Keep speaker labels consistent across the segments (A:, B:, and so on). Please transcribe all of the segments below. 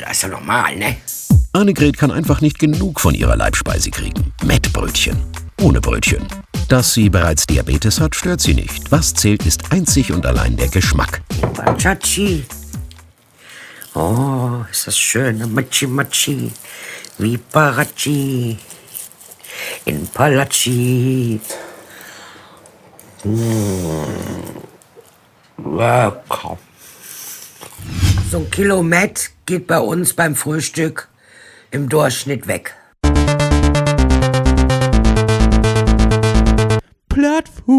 A: Das ist ja normal, ne?
B: Annegret kann einfach nicht genug von ihrer Leibspeise kriegen. Mettbrötchen. Ohne Brötchen. Dass sie bereits Diabetes hat, stört sie nicht. Was zählt, ist einzig und allein der Geschmack.
A: Pachachi. Oh, ist das schön. Machi Machi. Wie Parachi. In Palachi. Mmh. Lecker. So ein Kilo Met geht bei uns beim Frühstück im Durchschnitt weg.
C: Plattfuß.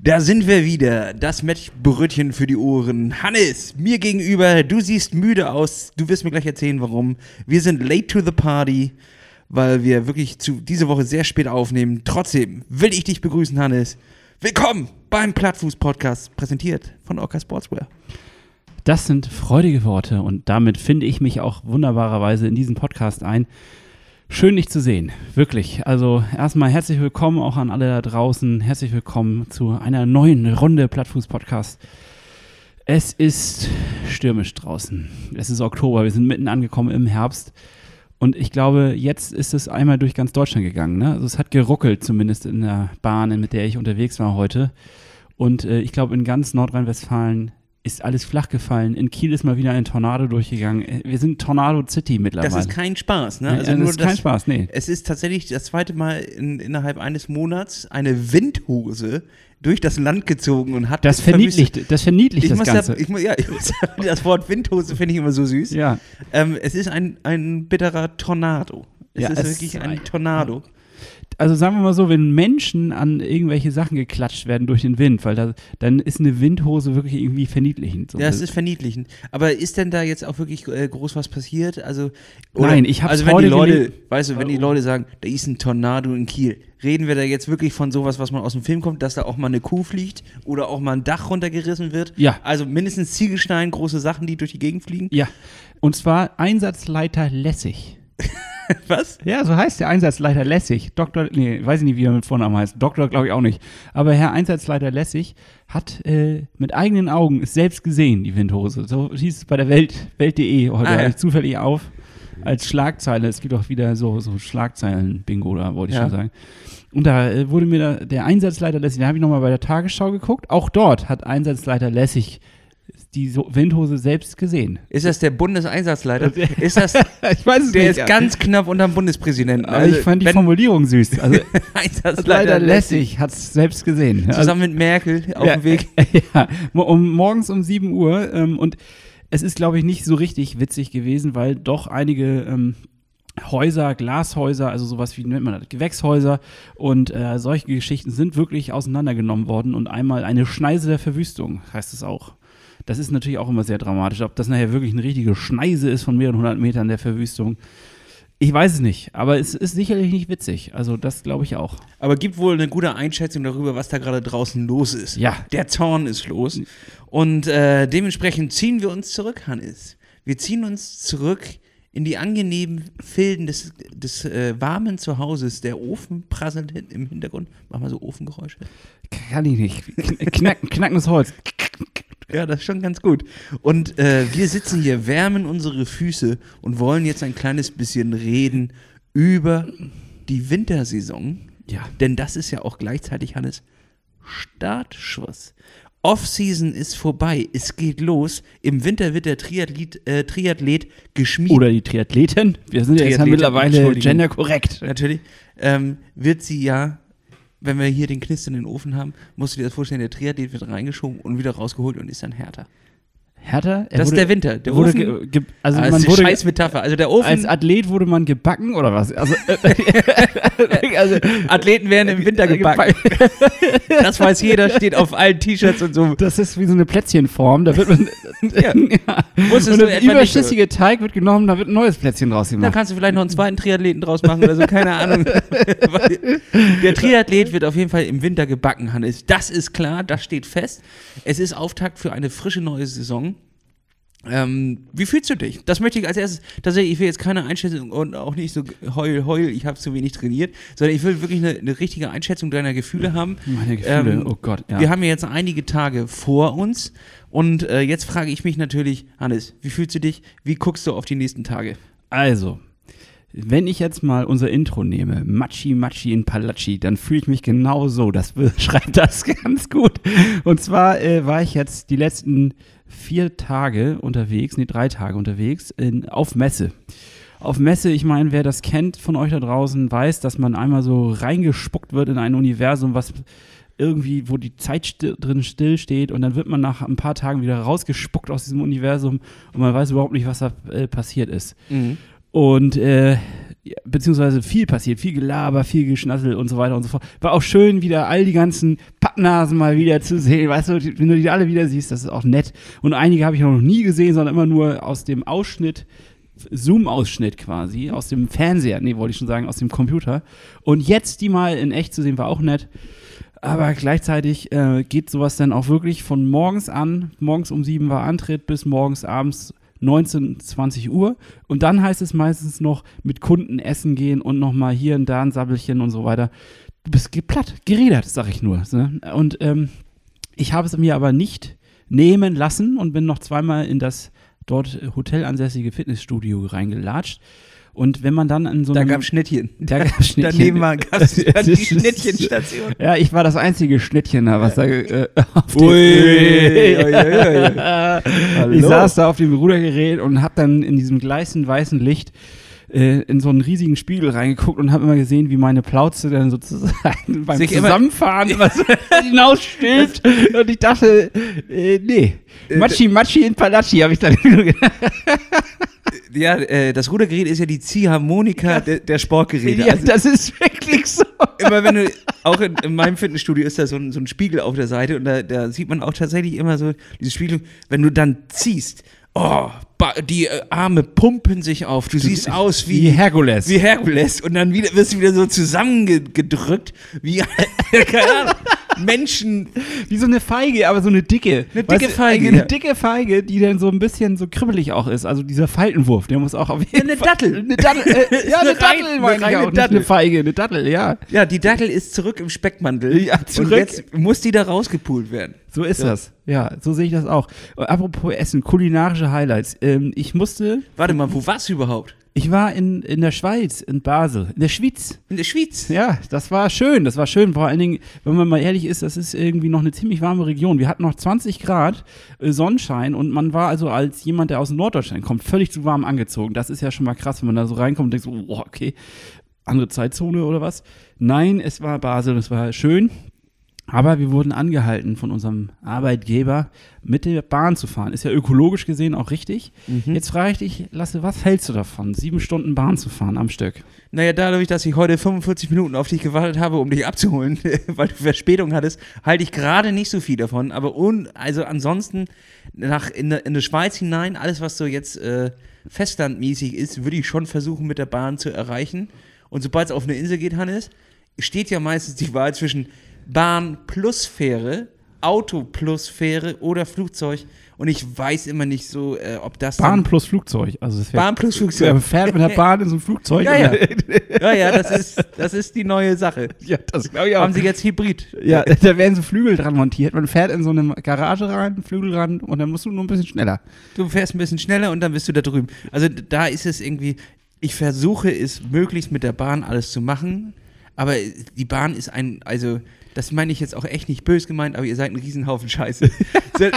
C: Da sind wir wieder. Das Mettbrötchen für die Ohren. Hannes, mir gegenüber, du siehst müde aus. Du wirst mir gleich erzählen, warum. Wir sind late to the party, weil wir wirklich zu, diese Woche sehr spät aufnehmen. Trotzdem will ich dich begrüßen, Hannes. Willkommen beim Plattfuß-Podcast, präsentiert von Orca Sportswear.
D: Das sind freudige Worte und damit finde ich mich auch wunderbarerweise in diesen Podcast ein. Schön, dich zu sehen. Wirklich. Also erstmal herzlich willkommen auch an alle da draußen. Herzlich willkommen zu einer neuen Runde Plattfuß-Podcast. Es ist stürmisch draußen. Es ist Oktober. Wir sind mitten angekommen im Herbst. Und ich glaube, jetzt ist es einmal durch ganz Deutschland gegangen. Ne? Also es hat geruckelt, zumindest in der Bahn, mit der ich unterwegs war heute. Und äh, ich glaube, in ganz Nordrhein-Westfalen ist alles flach gefallen. In Kiel ist mal wieder ein Tornado durchgegangen. Äh, wir sind Tornado City mittlerweile.
C: Das ist kein Spaß, ne?
D: Also das ist kein Spaß, nee.
C: Es ist tatsächlich das zweite Mal in, innerhalb eines Monats eine Windhose durch das Land gezogen und hat
D: das verniedlicht, das verniedlicht
C: ich
D: das Ganze.
C: Da, ich, ja, ich muss, das Wort Windhose finde ich immer so süß.
D: ja.
C: Ähm, es ist ein, ein bitterer Tornado. Es
D: Ja,
C: ist
D: es
C: wirklich
D: ist
C: ein
D: ein-
C: Tornado.
D: Also sagen wir mal so, wenn Menschen an irgendwelche Sachen geklatscht werden durch den Wind, weil da, dann ist eine Windhose wirklich irgendwie verniedlichend. So.
C: Ja, es ist verniedlichend. Aber ist denn da jetzt auch wirklich äh, groß was passiert? Also
D: Nein, ich hab's
C: Also wenn die Leute,
D: gelesen.
C: weißt du, wenn die Leute sagen, da ist ein Tornado in Kiel, reden wir da jetzt wirklich von sowas, was man aus dem Film kommt, dass da auch mal eine Kuh fliegt oder auch mal ein Dach runtergerissen wird?
D: Ja.
C: Also mindestens Ziegelstein, große Sachen, die durch die Gegend fliegen.
D: ja. Und zwar Einsatzleiter Lässig.
C: Was?
D: Ja, so heißt der Einsatzleiter Lässig. Doktor, nee, weiß ich nicht, wie er mit Vornamen heißt. Doktor glaube ich auch nicht. Aber Herr Einsatzleiter Lässig hat äh, mit eigenen Augen es selbst gesehen, die Windhose. So hieß es bei der Welt, Welt.de heute
C: Ah, ja.
D: zufällig auf als Schlagzeile. Es gibt auch wieder so, so Schlagzeilen-Bingo, da wollte ich
C: Ja.
D: schon sagen. Und da äh, wurde mir da, der Einsatzleiter Lässig, da habe ich nochmal bei der Tagesschau geguckt. Auch dort hat Einsatzleiter Lässig die so Windhose selbst gesehen.
C: Ist das der Bundeseinsatzleiter? ist das,
D: ich weiß es
C: der ist ganz knapp unterm Bundespräsidenten.
D: aber ich fand die Formulierung süß. Also
C: Einsatzleiter
D: leider
C: lässig.
D: hat es selbst gesehen. Also,
C: Zusammen mit Merkel auf
D: ja,
C: dem Weg.
D: Ja, um, morgens um 7 Uhr. Ähm, und es ist, glaube ich, nicht so richtig witzig gewesen, weil doch einige ähm, Häuser, Glashäuser, also sowas wie nennt man das, Gewächshäuser und äh, solche Geschichten sind wirklich auseinandergenommen worden und einmal eine Schneise der Verwüstung, heißt es auch. Das ist natürlich auch immer sehr dramatisch. Ob das nachher wirklich eine richtige Schneise ist von mehreren hundert Metern der Verwüstung, ich weiß es nicht, aber es ist sicherlich nicht witzig. Also das glaube ich auch.
C: Aber gibt wohl eine gute Einschätzung darüber, was da gerade draußen los ist.
D: Ja.
C: Der Zorn ist los. Und äh, dementsprechend ziehen wir uns zurück, Hannes. Wir ziehen uns zurück in die angenehmen Filden des, des äh, warmen Zuhauses. Der Ofen prasselt im Hintergrund. Mach mal so Ofengeräusche.
D: Kann ich nicht. Knacken, knackendes Holz.
C: Ja, das ist schon ganz gut. Und äh, wir sitzen hier, wärmen unsere Füße und wollen jetzt ein kleines bisschen reden über die Wintersaison.
D: Ja.
C: Denn das ist ja auch gleichzeitig, Hannes, Startschuss. Off-Season ist vorbei, es geht los. Im Winter wird der Triathlet, äh, Triathlet geschmiedet.
D: Oder die Triathleten. Wir sind ja jetzt mittlerweile genderkorrekt.
C: Natürlich. Ähm, wird sie ja, wenn wir hier den Knister in den Ofen haben, musst du dir das vorstellen, der Triathlet wird reingeschoben und wieder rausgeholt und ist dann härter.
D: Härter? Er
C: Das ist
D: wurde-
C: der Winter. Der
D: wurde
C: Ofen,
D: ge, ge, also
C: Ah,
D: man
C: ist
D: wurde
C: scheiß Metapher. Also der Ofen,
D: als Athlet wurde man gebacken oder was? Also, also
C: Athleten werden im Winter gebacken. Das weiß jeder, steht auf allen T-Shirts und so.
D: Das ist wie so eine Plätzchenform. Da wird man,
C: Ja.
D: ja. Und der überschüssige Teig wird genommen, da wird ein neues Plätzchen draus
C: Da
D: gemacht.
C: kannst du vielleicht noch einen zweiten Triathleten draus machen oder so, keine Ahnung. Der Triathlet wird auf jeden Fall im Winter gebacken, Hannes. Das ist klar, das steht fest. Es ist Auftakt für eine frische neue Saison. Ähm, wie fühlst du dich? Das möchte ich als erstes, tatsächlich, ich will jetzt keine Einschätzung und auch nicht so heul, heul, ich habe zu wenig trainiert, sondern ich will wirklich eine, eine richtige Einschätzung deiner Gefühle haben.
D: Meine Gefühle,
C: Ähm,
D: oh Gott, ja.
C: Wir haben ja jetzt einige Tage vor uns und äh, jetzt frage ich mich natürlich, Hannes, wie fühlst du dich? Wie guckst du auf die nächsten Tage?
D: Also, wenn ich jetzt mal unser Intro nehme, Machi Machi in Palacci, dann fühle ich mich genau so. Das beschreibt das ganz gut. Und zwar äh, war ich jetzt die letzten vier Tage unterwegs, nee, drei Tage unterwegs, in, auf Messe. Auf Messe, ich meine, wer das kennt von euch da draußen, weiß, dass man einmal so reingespuckt wird in ein Universum, was irgendwie, wo die Zeit sti drin stillsteht und dann wird man nach ein paar Tagen wieder rausgespuckt aus diesem Universum und man weiß überhaupt nicht, was da äh, passiert ist. Und äh, beziehungsweise viel passiert, viel Gelaber, viel Geschnassel und so weiter und so fort. War auch schön, wieder all die ganzen Pappnasen mal wieder zu sehen. Weißt du, wenn du die alle wieder siehst, das ist auch nett. Und einige habe ich noch nie gesehen, sondern immer nur aus dem Ausschnitt, Zoom-Ausschnitt quasi, aus dem Fernseher, nee, wollte ich schon sagen, aus dem Computer. Und jetzt die mal in echt zu sehen, war auch nett. Aber gleichzeitig äh, geht sowas dann auch wirklich von morgens an, morgens um sieben war Antritt, bis morgens abends 19, 20 Uhr. Und dann heißt es meistens noch mit Kunden essen gehen und nochmal hier und da ein Sabbelchen und so weiter. Du bist platt, gerädert, sag ich nur. Ne? Und ähm, ich habe es mir aber nicht nehmen lassen und bin noch zweimal in das dort hotelansässige Fitnessstudio reingelatscht. Und wenn man dann an so
C: Da
D: einem-
C: gab Schnittchen.
D: da gab's Schnittchen.
C: Daneben war gab's die Schnittchenstation.
D: Ja, ich war das einzige Schnittchen da, was da äh, auf
C: Ui, ui, ui, ui.
D: Ich saß da auf dem Rudergerät und hab dann in diesem gleißend weißen Licht äh, in so einen riesigen Spiegel reingeguckt und habe immer gesehen, wie meine Plauze dann sozusagen beim
C: Sich
D: Zusammenfahren hinausstülpt. Und ich dachte, äh, nee, Machi Machi in Palacci habe ich dann nur gedacht.
C: Ja, äh, das Rudergerät ist ja die Ziehharmonika der, der Sportgeräte.
D: Ja,
C: Also
D: das ist wirklich so.
C: immer wenn du, auch in, in meinem Fitnessstudio ist da so ein, so ein Spiegel auf der Seite und da, da sieht man auch tatsächlich immer so diese Spiegelung, wenn du dann ziehst, oh, die äh, Arme pumpen sich auf, du siehst aus wie,
D: wie Herkules.
C: Wie Herkules und dann wieder, wirst du wieder so zusammengedrückt, wie, keine Ahnung, Menschen,
D: Wie so eine Feige, aber so eine dicke.
C: Eine dicke
D: Weißt
C: Feige,
D: Eine
C: ja.
D: dicke Feige, die dann so ein bisschen so kribbelig auch ist. Also dieser Faltenwurf, der muss auch auf jeden
C: Eine
D: Fall.
C: Dattel.
D: Eine Dattel. Äh, ja,
C: Eine
D: eine
C: rein-
D: Dattel,
C: eine
D: meine ich
C: reine
D: auch.
C: Dattel.
D: eine Feige, eine Dattel, ja.
C: ja, die Dattel ist zurück im Speckmantel.
D: Ja, zurück.
C: Und jetzt muss die da rausgepult werden.
D: So ist
C: Ja.
D: das. Ja, so sehe ich das auch. Apropos Essen, kulinarische Highlights. Ähm, ich musste,
C: Warte mal, wo warst du überhaupt?
D: Ich war in, in der Schweiz, in Basel, in der Schweiz.
C: In der Schweiz.
D: Ja, das war schön, das war schön. Vor allen Dingen, wenn man mal ehrlich ist, das ist irgendwie noch eine ziemlich warme Region. Wir hatten noch 20 Grad äh, Sonnenschein und man war also als jemand, der aus Norddeutschland kommt, völlig zu warm angezogen. Das ist ja schon mal krass, wenn man da so reinkommt und denkt so, oh, okay, andere Zeitzone oder was. Nein, es war Basel, es war schön. Aber wir wurden angehalten von unserem Arbeitgeber, mit der Bahn zu fahren. Ist ja ökologisch gesehen auch richtig. Jetzt frage ich dich, Lasse, was hältst du davon, sieben Stunden Bahn zu fahren am Stück?
C: Naja, dadurch, dass ich heute 45 Minuten auf dich gewartet habe, um dich abzuholen, weil du Verspätung hattest, halte ich gerade nicht so viel davon. Aber un, also ansonsten nach in, in die Schweiz hinein, alles, was so jetzt äh, festlandmäßig ist, würde ich schon versuchen, mit der Bahn zu erreichen. Und sobald es auf eine Insel geht, Hannes, steht ja meistens die Wahl zwischen Bahn plus Fähre, Auto plus Fähre oder Flugzeug. Und ich weiß immer nicht so, äh, ob das
D: Bahn plus Flugzeug. Also das wär,
C: Bahn plus
D: Wer
C: Flugzeug.
D: fährt mit der Bahn in so ein Flugzeug?
C: Ja, ja. Ja, ja, das ist, das ist die neue Sache.
D: ja das glaube ich auch.
C: Haben sie jetzt Hybrid?
D: ja, da werden so Flügel dran montiert. Man fährt in so eine Garage rein, Flügel ran und dann musst du nur ein bisschen schneller.
C: Du fährst ein bisschen schneller und dann bist du da drüben. Also da ist es irgendwie, ich versuche es möglichst mit der Bahn alles zu machen, aber die Bahn ist ein, also das meine ich jetzt auch echt nicht böse gemeint, aber ihr seid ein Riesenhaufen Scheiße.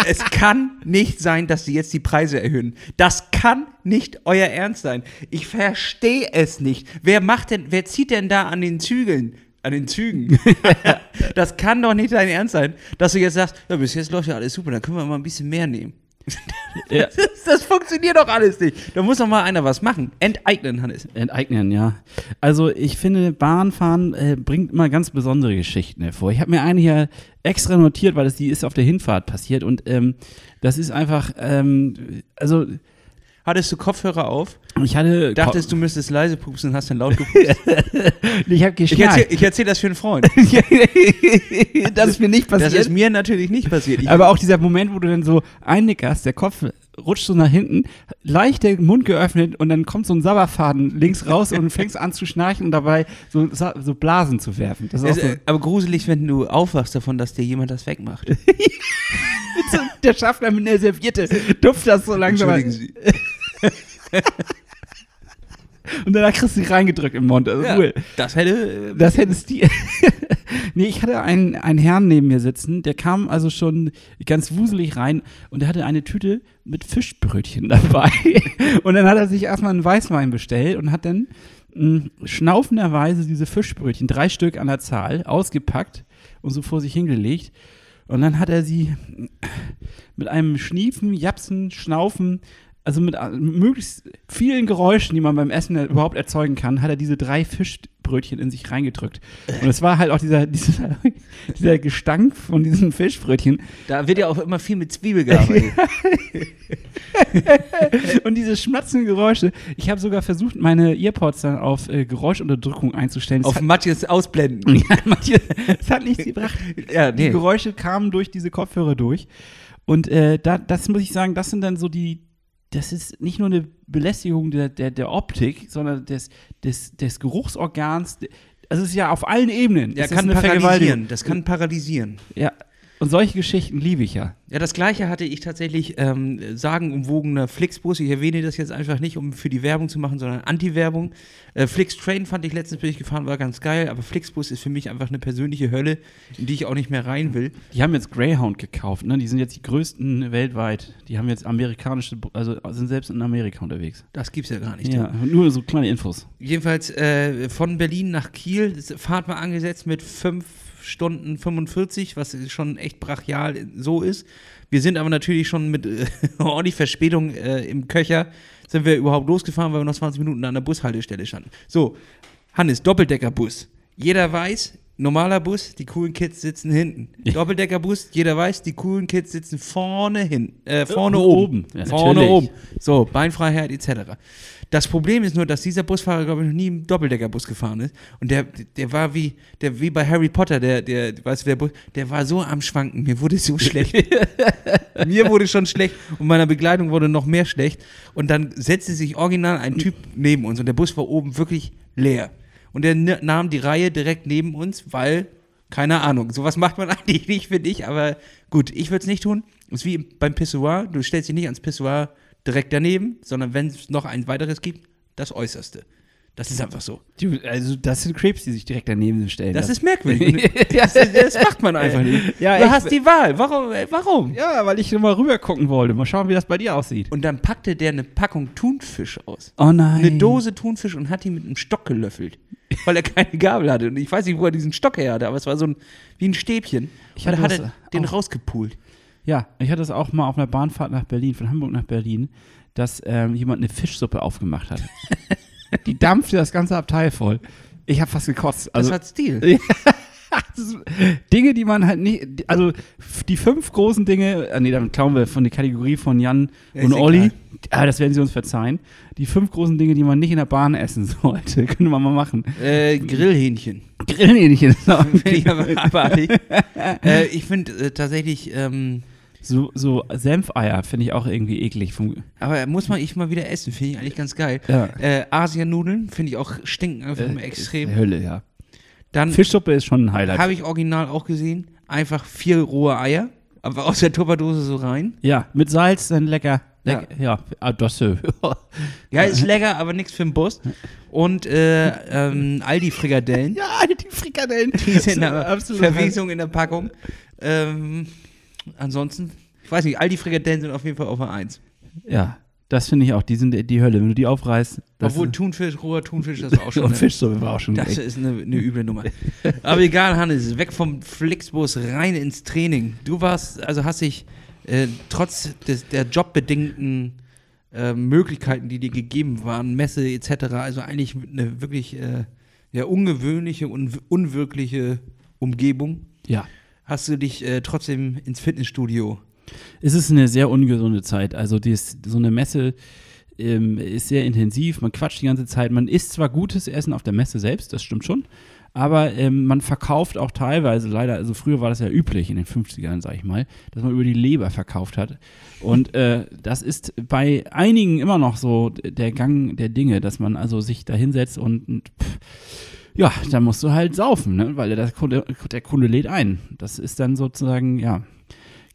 C: Es kann nicht sein, dass sie jetzt die Preise erhöhen. Das kann nicht euer Ernst sein. Ich verstehe es nicht. Wer macht denn, wer zieht denn da an den Zügeln? An den Zügen. das kann doch nicht dein Ernst sein, dass du jetzt sagst, ja, bis jetzt läuft ja alles super, dann können wir mal ein bisschen mehr nehmen.
D: Ja.
C: Das, das funktioniert doch alles nicht. Da muss doch mal einer was machen. Enteignen, Hannes.
D: Enteignen, ja. Also ich finde, Bahnfahren äh, bringt immer ganz besondere Geschichten hervor. Ich habe mir eine hier extra notiert, weil das die ist auf der Hinfahrt passiert und ähm, das ist einfach, ähm, also
C: Hattest du Kopfhörer auf?
D: ich hatte,
C: Dachtest du müsstest leise pupsen und hast dann laut gepupst?
D: ich habe
C: Ich
D: geschnarcht.
C: erzähle erzähl das für einen Freund.
D: das ist mir nicht
C: Das
D: passiert.
C: ist mir natürlich nicht passiert. Ich,
D: Aber auch dieser Moment, wo du dann so einnickerst, der Kopf rutscht so nach hinten, leicht den Mund geöffnet und dann kommt so ein Sabberfaden links raus und fängst an zu schnarchen und dabei so, so Blasen zu werfen. Das ist auch
C: Es,
D: so,
C: aber gruselig, wenn du aufwachst davon, dass dir jemand das wegmacht.
D: der Schaffner mit einer Serviette tupft das so langsam.
C: Sie.
D: Und kriegst du sie reingedrückt im Mund. Also
C: Ja,
D: cool.
C: Das hätte. äh,
D: Das hättest du. nee, ich hatte einen, einen Herrn neben mir sitzen, der kam also schon ganz wuselig rein und der hatte eine Tüte mit Fischbrötchen dabei. und dann hat er sich erstmal einen Weißwein bestellt und hat dann mh, schnaufenderweise diese Fischbrötchen, drei Stück an der Zahl, ausgepackt und so vor sich hingelegt. Und dann hat er sie mit einem Schniefen, Japsen, Schnaufen, also mit äh, möglichst vielen Geräuschen, die man beim Essen überhaupt erzeugen kann, hat er diese drei Fischbrötchen in sich reingedrückt. Und es war halt auch dieser, dieser, dieser Gestank von diesen Fischbrötchen
C: Da wird ja auch immer viel mit Zwiebel gearbeitet.
D: und diese schmatzenden Geräusche. Ich habe sogar versucht, meine Earpods dann auf äh, Geräuschunterdrückung einzustellen. Das
C: Auf
D: hat,
C: Matjes ausblenden.
D: ja, manche, das hat nichts gebracht.
C: Ja,
D: Die
C: nee.
D: Geräusche kamen durch diese Kopfhörer durch. Und äh, da, das muss ich sagen, das sind dann so die, das ist nicht nur eine Belästigung der, der, der Optik, sondern des, des, des Geruchsorgans. Also es ist ja auf allen Ebenen. Es ist
C: kann paralysieren. Das kann paralysieren.
D: Ja. Und solche Geschichten liebe ich ja.
C: Ja, das gleiche hatte ich tatsächlich ähm, sagenumwogener Flixbus. Ich erwähne das jetzt einfach nicht, um für die Werbung zu machen, sondern Anti-Werbung. Äh, Flix Train fand ich letztens, bin ich gefahren, war ganz geil, aber Flixbus ist für mich einfach eine persönliche Hölle, in die ich auch nicht mehr rein will.
D: Die haben jetzt Greyhound gekauft, ne? Die sind jetzt die größten weltweit. Die haben jetzt amerikanische, also sind selbst in Amerika unterwegs.
C: Das gibt's ja gar nicht.
D: Ja, nur so kleine Infos.
C: Jedenfalls äh, von Berlin nach Kiel, Fahrt mal angesetzt mit 5 Stunden 45, was schon echt brachial so ist. Wir sind aber natürlich schon mit äh, ordentlich Verspätung äh, im Köcher, sind wir überhaupt losgefahren, weil wir noch 20 Minuten an der Bushaltestelle standen. So, Hannes, Doppeldeckerbus. Jeder weiß, normaler Bus, die coolen Kids sitzen hinten. Doppeldeckerbus, jeder weiß, die coolen Kids sitzen vorne hin, äh, vorne
D: Äh,
C: oben.
D: oben. Ja,
C: vorne
D: natürlich.
C: oben. So, Beinfreiheit etc. Das Problem ist nur, dass dieser Busfahrer, glaube ich, noch nie im Doppeldeckerbus gefahren ist. Und der, der war wie, der, wie bei Harry Potter, der, der, weißt du, der Bus, der war so am Schwanken. Mir wurde so schlecht. Mir wurde schon schlecht und meiner Begleitung wurde noch mehr schlecht. Und dann setzte sich original ein Typ neben uns und der Bus war oben wirklich leer. Und der nahm die Reihe direkt neben uns, weil, keine Ahnung, sowas macht man eigentlich nicht, finde ich, aber gut, ich würde es nicht tun. Das ist wie beim Pissoir, du stellst dich nicht ans Pissoir direkt daneben, sondern wenn es noch ein weiteres gibt, das Äußerste. Das ist einfach so.
D: Die, also das sind Creeps, die sich direkt daneben stellen.
C: Das ist merkwürdig. Das, das macht man einfach nicht.
D: Ja,
C: du hast die Wahl. Warum? äh, Warum?
D: ja, weil ich nur mal rüber gucken wollte. Mal schauen, wie das bei dir aussieht.
C: Und dann packte der eine Packung Thunfisch aus.
D: Oh nein.
C: Eine Dose Thunfisch und hat die mit einem Stock gelöffelt, weil er keine Gabel hatte. Und ich weiß nicht, wo er diesen Stock her hatte, aber es war so ein, wie ein Stäbchen.
D: Ich
C: und
D: hatte
C: dann hat er den
D: auch.
C: rausgepult.
D: Ja, ich hatte das auch mal auf einer Bahnfahrt nach Berlin, von Hamburg nach Berlin, dass ähm, jemand eine Fischsuppe aufgemacht hat. die dampfte das ganze Abteil voll. Ich habe fast gekotzt.
C: Das
D: Also
C: hat Stil.
D: das Dinge, die man halt nicht, also die fünf großen Dinge, äh, nee, damit klauen wir von der Kategorie von Jan
C: Ja,
D: und Olli. Ah, das werden sie uns verzeihen. Die fünf großen Dinge, die man nicht in der Bahn essen sollte, könnte man mal machen.
C: Äh, Grillhähnchen.
D: Grillhähnchen. ist auch-
C: Finde ich äh, ich finde äh, tatsächlich, ähm,
D: so, so Senfeier finde ich auch irgendwie eklig.
C: Aber muss man ich mal wieder essen, finde ich eigentlich ganz geil.
D: ja.
C: Äh, Asianudeln finde ich auch stinken einfach
D: Äh,
C: extrem.
D: ist Hölle, ja.
C: Dann
D: Fischsuppe ist schon ein Highlight.
C: habe ich original auch gesehen, einfach vier rohe Eier, aber aus der Tupperdose so rein.
D: Ja, mit Salz dann lecker. lecker ja, ah, das äh,
C: Ja, ist lecker, aber nichts für den Bus. Und äh, ähm, Aldi-Frikadellen.
D: Ja, die Frikadellen.
C: Die sind aber
D: absolut.
C: Verwesung in der Packung. Ähm, ansonsten, ich weiß nicht, Aldi-Frikadellen sind auf jeden Fall auf der Eins.
D: Ja, das finde ich auch. Die sind die Hölle. Wenn du die aufreißt.
C: Obwohl Thunfisch, roher Thunfisch, das war auch schon
D: und Fischsuppe war auch schon
C: das
D: echt.
C: ist eine, eine üble Nummer. Aber egal, Hannes, weg vom Flixbus, rein ins Training. Du warst, also hast dich äh, trotz des, der jobbedingten äh, Möglichkeiten, die dir gegeben waren, Messe etc., also eigentlich eine wirklich äh, ja, ungewöhnliche und unwirkliche Umgebung,
D: Ja.
C: Hast du dich äh, trotzdem ins Fitnessstudio.
D: Es ist eine sehr ungesunde Zeit. Also dies, so eine Messe ähm, ist sehr intensiv. Man quatscht die ganze Zeit. Man isst zwar gutes Essen auf der Messe selbst, das stimmt schon. Aber ähm, man verkauft auch teilweise, leider, also früher war das ja üblich in den 50ern, sag ich mal, dass man über die Leber verkauft hat. Und äh, das ist bei einigen immer noch so der Gang der Dinge, dass man also sich da hinsetzt und, pff, ja, dann musst du halt saufen, ne? weil der Kunde, der Kunde lädt ein. Das ist dann sozusagen, ja,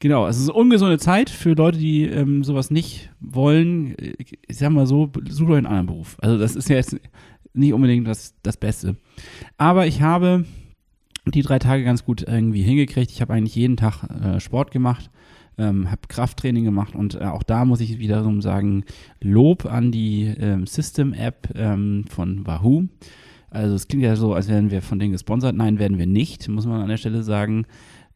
D: genau. Es ist eine ungesunde Zeit für Leute, die ähm, sowas nicht wollen. Ich sag mal so, such euch einen anderen Beruf. Also das ist ja jetzt nicht unbedingt das, das Beste. Aber ich habe die drei Tage ganz gut irgendwie hingekriegt. Ich habe eigentlich jeden Tag äh, Sport gemacht, ähm, habe Krafttraining gemacht und äh, auch da muss ich wiederum sagen, Lob an die ähm, System-App ähm, von Wahoo. Also es klingt ja so, als wären wir von denen gesponsert. Nein, werden wir nicht, muss man an der Stelle sagen.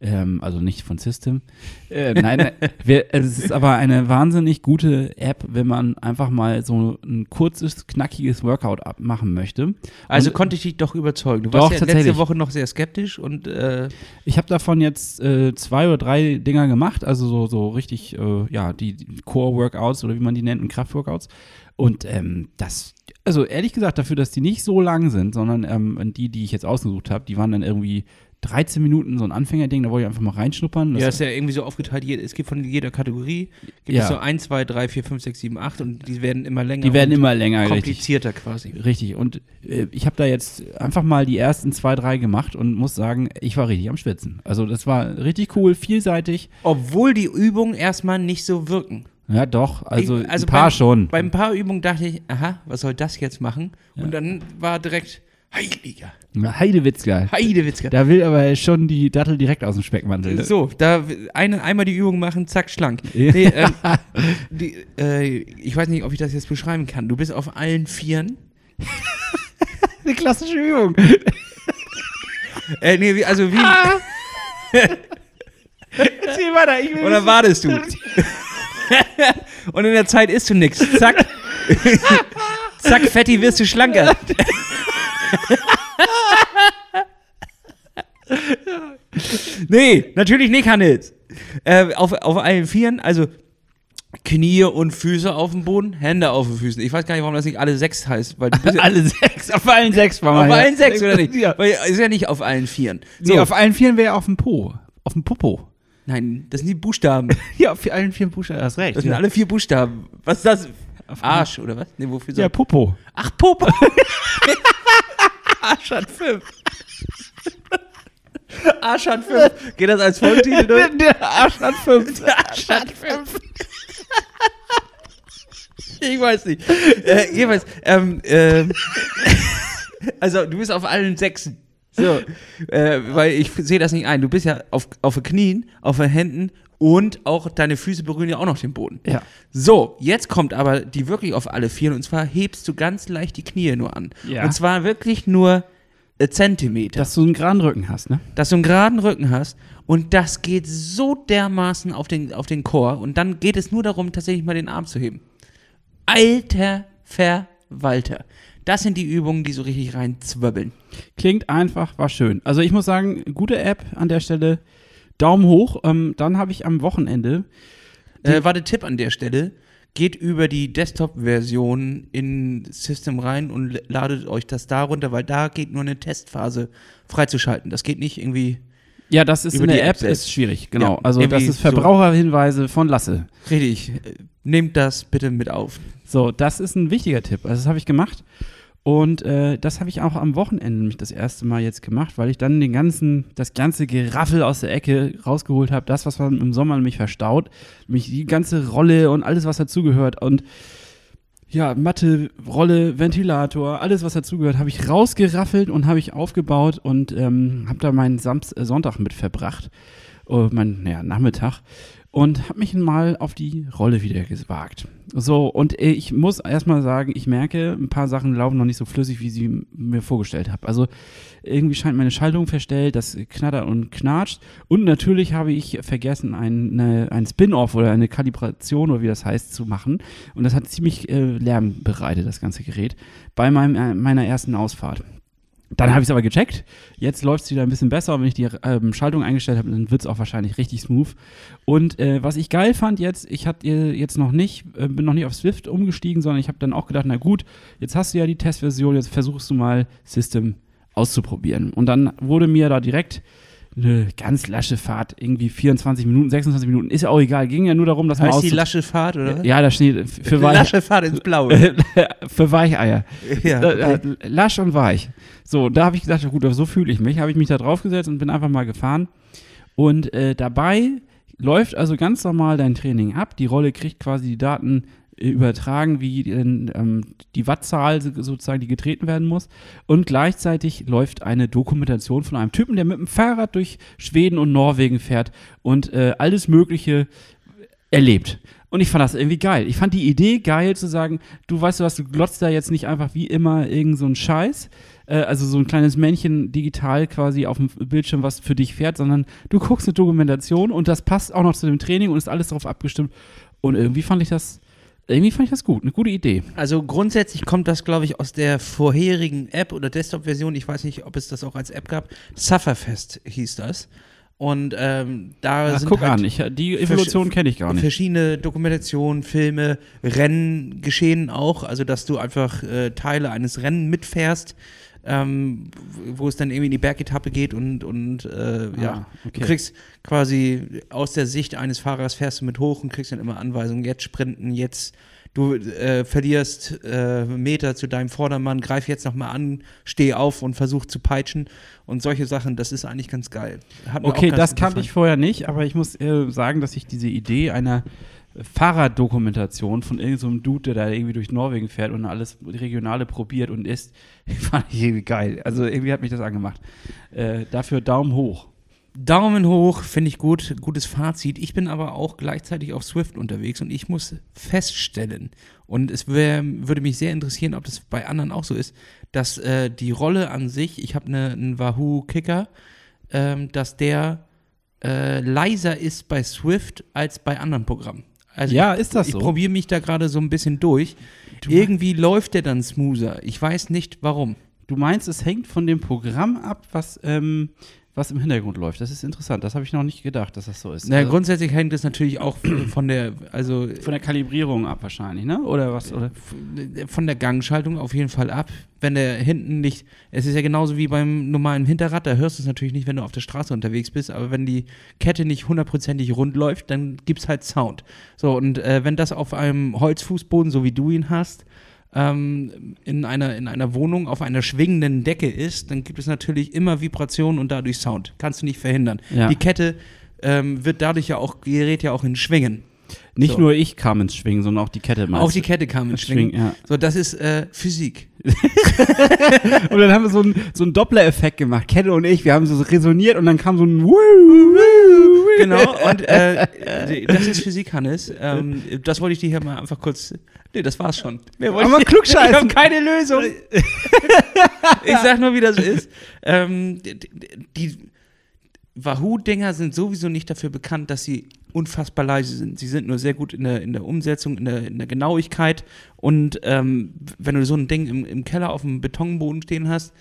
D: Ähm, also nicht von System. Äh, nein, wir, es ist aber eine wahnsinnig gute App, wenn man einfach mal so ein kurzes, knackiges Workout machen möchte.
C: Also
D: Und
C: konnte ich dich doch überzeugen. Du
D: Doch,
C: warst ja letzte. Woche noch sehr skeptisch und äh,
D: ich habe davon jetzt äh, zwei oder drei Dinger gemacht, also so, so richtig, äh, ja, die, die Core-Workouts oder wie man die nennt, und Kraftworkouts. Und ähm, das, also ehrlich gesagt, dafür, dass die nicht so lang sind, sondern ähm, die, die ich jetzt ausgesucht habe, die waren dann irgendwie 13 Minuten so ein Anfängerding, da wollte ich einfach mal reinschnuppern. Das-
C: ja, ist ja irgendwie so aufgeteilt. Es gibt von jeder Kategorie gibt
D: Ja.
C: es so 1, 2, 3, 4, 5, 6, 7, 8 und die werden immer länger.
D: die werden immer länger, richtig.
C: komplizierter quasi.
D: Richtig. Und äh, ich habe da jetzt einfach mal die ersten zwei, drei gemacht und muss sagen, ich war richtig am Schwitzen. Also das war richtig cool, vielseitig.
C: Obwohl die Übungen erstmal nicht so wirken.
D: Ja, doch. Also,
C: Ich- also
D: ein paar
C: beim,
D: schon.
C: Bei ein paar Übungen dachte ich, aha, was soll das jetzt machen? Und dann war direkt, heiliger,
D: Heidewitzka.
C: Heidewitzka.
D: Da will aber schon die Dattel direkt aus dem Speckmantel. ne?
C: So, da eine, einmal die Übung machen, zack, schlank.
D: Ja.
C: Nee, ähm, die, äh, ich weiß nicht, ob ich das jetzt beschreiben kann. Du bist auf allen Vieren.
D: Eine klassische Übung.
C: Äh, nee, wie, also wie.
D: Erzähl weiter, ich will
C: Oder wartest du? Und in der Zeit isst du nix. Zack. Zack, Fetti, wirst du schlanker. nee, natürlich nicht, Hannes. Äh, auf, auf allen Vieren, also Knie und Füße auf dem Boden, Hände auf den Füßen. Ich weiß gar nicht, warum das nicht alle sechs heißt. Weil du bist ja
D: Alle sechs, auf allen sechs war
C: auf
D: mal.
C: allen sechs, oder nicht?
D: Ja.
C: Weil ist ja nicht auf allen Vieren.
D: Nee, auf allen Vieren wäre auf dem Po. Auf dem Popo.
C: Nein, das sind die Buchstaben.
D: Ja, auf allen vier Buchstaben, hast recht.
C: Das sind
D: ja.
C: alle vier Buchstaben. Was ist das? Arsch, oder was? Nee, wofür
D: ja, Popo.
C: Ach, Popo. Arsch hat fünf. Arsch hat fünf. Geht das als Folgetitel durch?
D: Der Arsch hat fünf.
C: Der Arsch hat fünf. Ich weiß nicht. Äh, jedenfalls, ähm, ähm, also du bist auf allen Sechsen. So, äh, weil ich sehe das nicht ein. Du bist ja auf, auf den Knien, auf den Händen und auch deine Füße berühren ja auch noch den Boden.
D: Ja.
C: So, jetzt kommt aber die wirklich auf alle Vieren und zwar hebst du ganz leicht die Knie nur an.
D: Ja.
C: Und zwar wirklich nur äh, Zentimeter.
D: Dass du einen geraden Rücken hast, ne?
C: dass du einen geraden Rücken hast und das geht so dermaßen auf den, auf den Chor und dann geht es nur darum, tatsächlich mal den Arm zu heben. Alter Verwalter. Das sind die Übungen, die so richtig reinzwirbeln.
D: Klingt einfach, war schön. Also ich muss sagen, gute App an der Stelle. Daumen hoch. Ähm, dann habe ich am Wochenende.
C: Äh, warte, Tipp an der Stelle. Geht über die Desktop-Version in System rein und ladet euch das da runter, weil da geht nur eine Testphase freizuschalten. Das geht nicht irgendwie
D: Ja, das ist
C: Über
D: in
C: die
D: der
C: App
D: App, ist schwierig, genau.
C: Ja,
D: also das ist
C: so.
D: Verbraucherhinweise von Lasse.
C: richtig. Äh, Nehmt das bitte mit auf.
D: So, das ist ein wichtiger Tipp. Also das habe ich gemacht. Und äh, das habe ich auch am Wochenende nämlich das erste Mal jetzt gemacht, weil ich dann den ganzen, das ganze Geraffel aus der Ecke rausgeholt habe. Das, was man im Sommer nämlich verstaut. Nämlich die ganze Rolle und alles, was dazugehört. Und ja, Matte, Rolle, Ventilator, alles, was dazugehört, habe ich rausgeraffelt und habe ich aufgebaut und ähm, habe da meinen Samst äh, Sonntag mit verbracht. Oh, mein ja, Nachmittag. Und habe mich mal auf die Rolle wieder gewagt. So, und äh, ich muss erstmal sagen, ich merke, ein paar Sachen laufen noch nicht so flüssig, wie sie mir vorgestellt habe. Also irgendwie scheint meine Schaltung verstellt, das knattert und knatscht. Und natürlich habe ich vergessen, eine, ein Spin-off oder eine Kalibration oder wie das heißt zu machen. Und das hat ziemlich äh, Lärm bereitet, das ganze Gerät, bei meinem, äh, meiner ersten Ausfahrt. Dann habe ich es aber gecheckt. Jetzt läuft es wieder ein bisschen besser. Wenn ich die ähm, Schaltung eingestellt habe, dann wird es auch wahrscheinlich richtig smooth. Und äh, was ich geil fand jetzt, ich hatte äh, jetzt noch nicht, äh, bin noch nicht auf Swift umgestiegen, sondern ich habe dann auch gedacht, na gut, jetzt hast du ja die Testversion, jetzt versuchst du mal System auszuprobieren. Und dann wurde mir da direkt eine ganz lasche Fahrt, irgendwie 24 Minuten, 26 Minuten, ist ja auch egal. Ging ja nur darum, dass man
C: Heißt die lasche Fahrt, oder?
D: Ja, da steht für, Weich,
C: Lasche Fahrt ins Blaue.
D: für Weicheier.
C: ja, okay.
D: lasch und weich. So, da habe ich gedacht, gut, so fühle ich mich. Habe ich mich da draufgesetzt und bin einfach mal gefahren. Und äh, dabei läuft also ganz normal dein Training ab. Die Rolle kriegt quasi die Daten übertragen, wie ähm, die Wattzahl so- sozusagen, die getreten werden muss. Und gleichzeitig läuft eine Dokumentation von einem Typen, der mit dem Fahrrad durch Schweden und Norwegen fährt und äh, alles Mögliche erlebt. Und ich fand das irgendwie geil. Ich fand die Idee geil zu sagen, du weißt du was, du glotzt da jetzt nicht einfach wie immer irgend so ein Scheiß, äh, also so ein kleines Männchen digital quasi auf dem Bildschirm, was für dich fährt, sondern du guckst eine Dokumentation und das passt auch noch zu dem Training und ist alles darauf abgestimmt. Und irgendwie fand ich das, irgendwie fand ich das gut, eine gute Idee.
C: Also grundsätzlich kommt das, glaube ich, aus der vorherigen App oder Desktop-Version. Ich weiß nicht, ob es das auch als App gab. Sufferfest hieß das. Und ähm, da
D: Ach,
C: sind
D: guck
C: halt
D: an, ich, die Evolution kenne ich gar nicht.
C: verschiedene Dokumentationen, Filme, Rennen geschehen auch. Also, dass du einfach äh, Teile eines Rennen mitfährst, ähm, wo es dann irgendwie in die Bergetappe geht und, und äh, ja,
D: Ah, okay.
C: du kriegst quasi aus der Sicht eines Fahrers fährst du mit hoch und kriegst dann immer Anweisungen, jetzt sprinten, jetzt du äh, verlierst äh, Meter zu deinem Vordermann, greif jetzt nochmal an, steh auf und versuch zu peitschen und solche Sachen, das ist eigentlich ganz geil.
D: Okay,
C: ganz
D: das kannte ich vorher nicht, aber ich muss äh, sagen, dass ich diese Idee einer Fahrraddokumentation von irgendeinem so Dude, der da irgendwie durch Norwegen fährt und alles Regionale probiert und isst, fand ich irgendwie geil. Also irgendwie hat mich das angemacht. Äh, dafür Daumen hoch.
C: Daumen hoch, finde ich gut, gutes Fazit. Ich bin aber auch gleichzeitig auf Swift unterwegs und ich muss feststellen, und es wär, würde mich sehr interessieren, ob das bei anderen auch so ist, dass äh, die Rolle an sich, ich habe ne, einen Wahoo-Kicker, ähm, dass der äh, leiser ist bei Swift als bei anderen Programmen. Also
D: Ja,
C: ich,
D: ist das
C: ich
D: so?
C: probiere mich da gerade so ein bisschen durch. Irgendwie läuft der dann smoother. Ich weiß nicht warum.
D: Du meinst, es hängt von dem Programm ab, was, ähm, was im Hintergrund läuft. Das ist interessant. Das habe ich noch nicht gedacht, dass das so ist.
C: Na,
D: Also
C: grundsätzlich hängt es natürlich auch von der, also
D: von der Kalibrierung ab wahrscheinlich, ne? Oder was? Oder?
C: von der Gangschaltung auf jeden Fall ab. Wenn der hinten nicht, es ist ja genauso wie beim normalen Hinterrad, da hörst du es natürlich nicht, wenn du auf der Straße unterwegs bist, aber wenn die Kette nicht hundertprozentig rund läuft, dann gibt es halt Sound. So, und äh, wenn das auf einem Holzfußboden, so wie du ihn hast, ähm, in, einer, in einer Wohnung auf einer schwingenden Decke ist, dann gibt es natürlich immer Vibrationen und dadurch Sound. Kannst du nicht verhindern.
D: Ja.
C: Die Kette ähm, wird dadurch ja auch, gerät ja auch in Schwingen.
D: Nicht
C: So.
D: nur ich kam ins Schwingen, sondern auch die Kette
C: Auch die? Kette kam in
D: Das
C: Schwingen.
D: Schwingen, ja.
C: So, das ist äh, Physik.
D: Und dann haben wir so einen so einen Doppler-Effekt gemacht. Kette und ich, wir haben so resoniert und dann kam so ein.
C: Genau, und äh, das ist Physik, Hannes. Ähm, das wollte ich dir hier mal einfach kurz. Nee, das war's schon. Mehr wollte
D: Aber
C: ich-
D: klugscheißen.
C: Ich habe keine Lösung. ich sag nur, wie das ist. Ähm, die- die Wahoo-Dinger sind sowieso nicht dafür bekannt, dass sie unfassbar leise sind. Sie sind nur sehr gut in der, in der Umsetzung, in der, in der Genauigkeit. Und ähm, wenn du so ein Ding im, im Keller auf dem Betonboden stehen hast,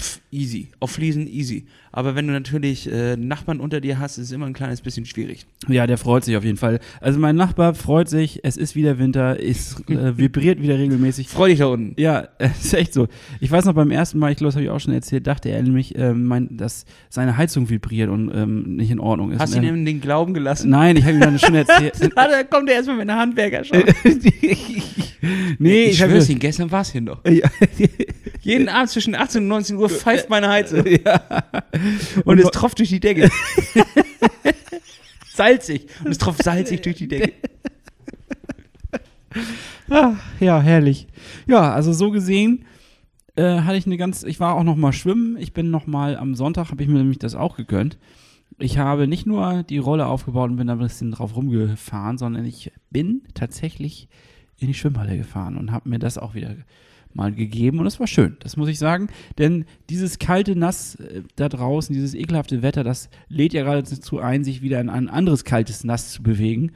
C: pff, easy. Auf Fliesen easy. Aber wenn du natürlich äh, Nachbarn unter dir hast, ist es immer ein kleines bisschen schwierig.
D: Ja, der freut sich auf jeden Fall. Also mein Nachbar freut sich, es ist wieder Winter, es äh, vibriert wieder regelmäßig.
C: Freu dich da unten.
D: Ja, ist echt so. Ich weiß noch beim ersten Mal, ich glaube, das habe ich auch schon erzählt, dachte er nämlich, ähm, mein, dass seine Heizung vibriert und ähm, nicht in Ordnung ist.
C: Hast du ihm den Glauben gelassen?
D: Nein, ich habe ihm dann schon erzählt.
C: Da kommt er erstmal mit einer Handwerker schon.
D: nee,
C: ich
D: hab
C: schwör's Ihnen, gestern war es hier noch.
D: Ja.
C: Jeden Abend zwischen 18 und 19 Uhr pfeift meine Heizung.
D: ja.
C: Und es tropft durch die Decke. salzig. Und es tropft salzig durch die Decke.
D: Ah, ja, herrlich. Ja, also so gesehen äh, hatte ich eine ganz, ich war auch noch mal schwimmen. Ich bin noch mal am Sonntag, habe ich mir nämlich das auch gegönnt. Ich habe nicht nur die Rolle aufgebaut und bin da ein bisschen drauf rumgefahren, sondern ich bin tatsächlich in die Schwimmhalle gefahren und habe mir das auch wieder mal gegeben und das war schön, das muss ich sagen, denn dieses kalte Nass äh, da draußen, dieses ekelhafte Wetter, das lädt ja gerade dazu ein, sich wieder in ein anderes kaltes Nass zu bewegen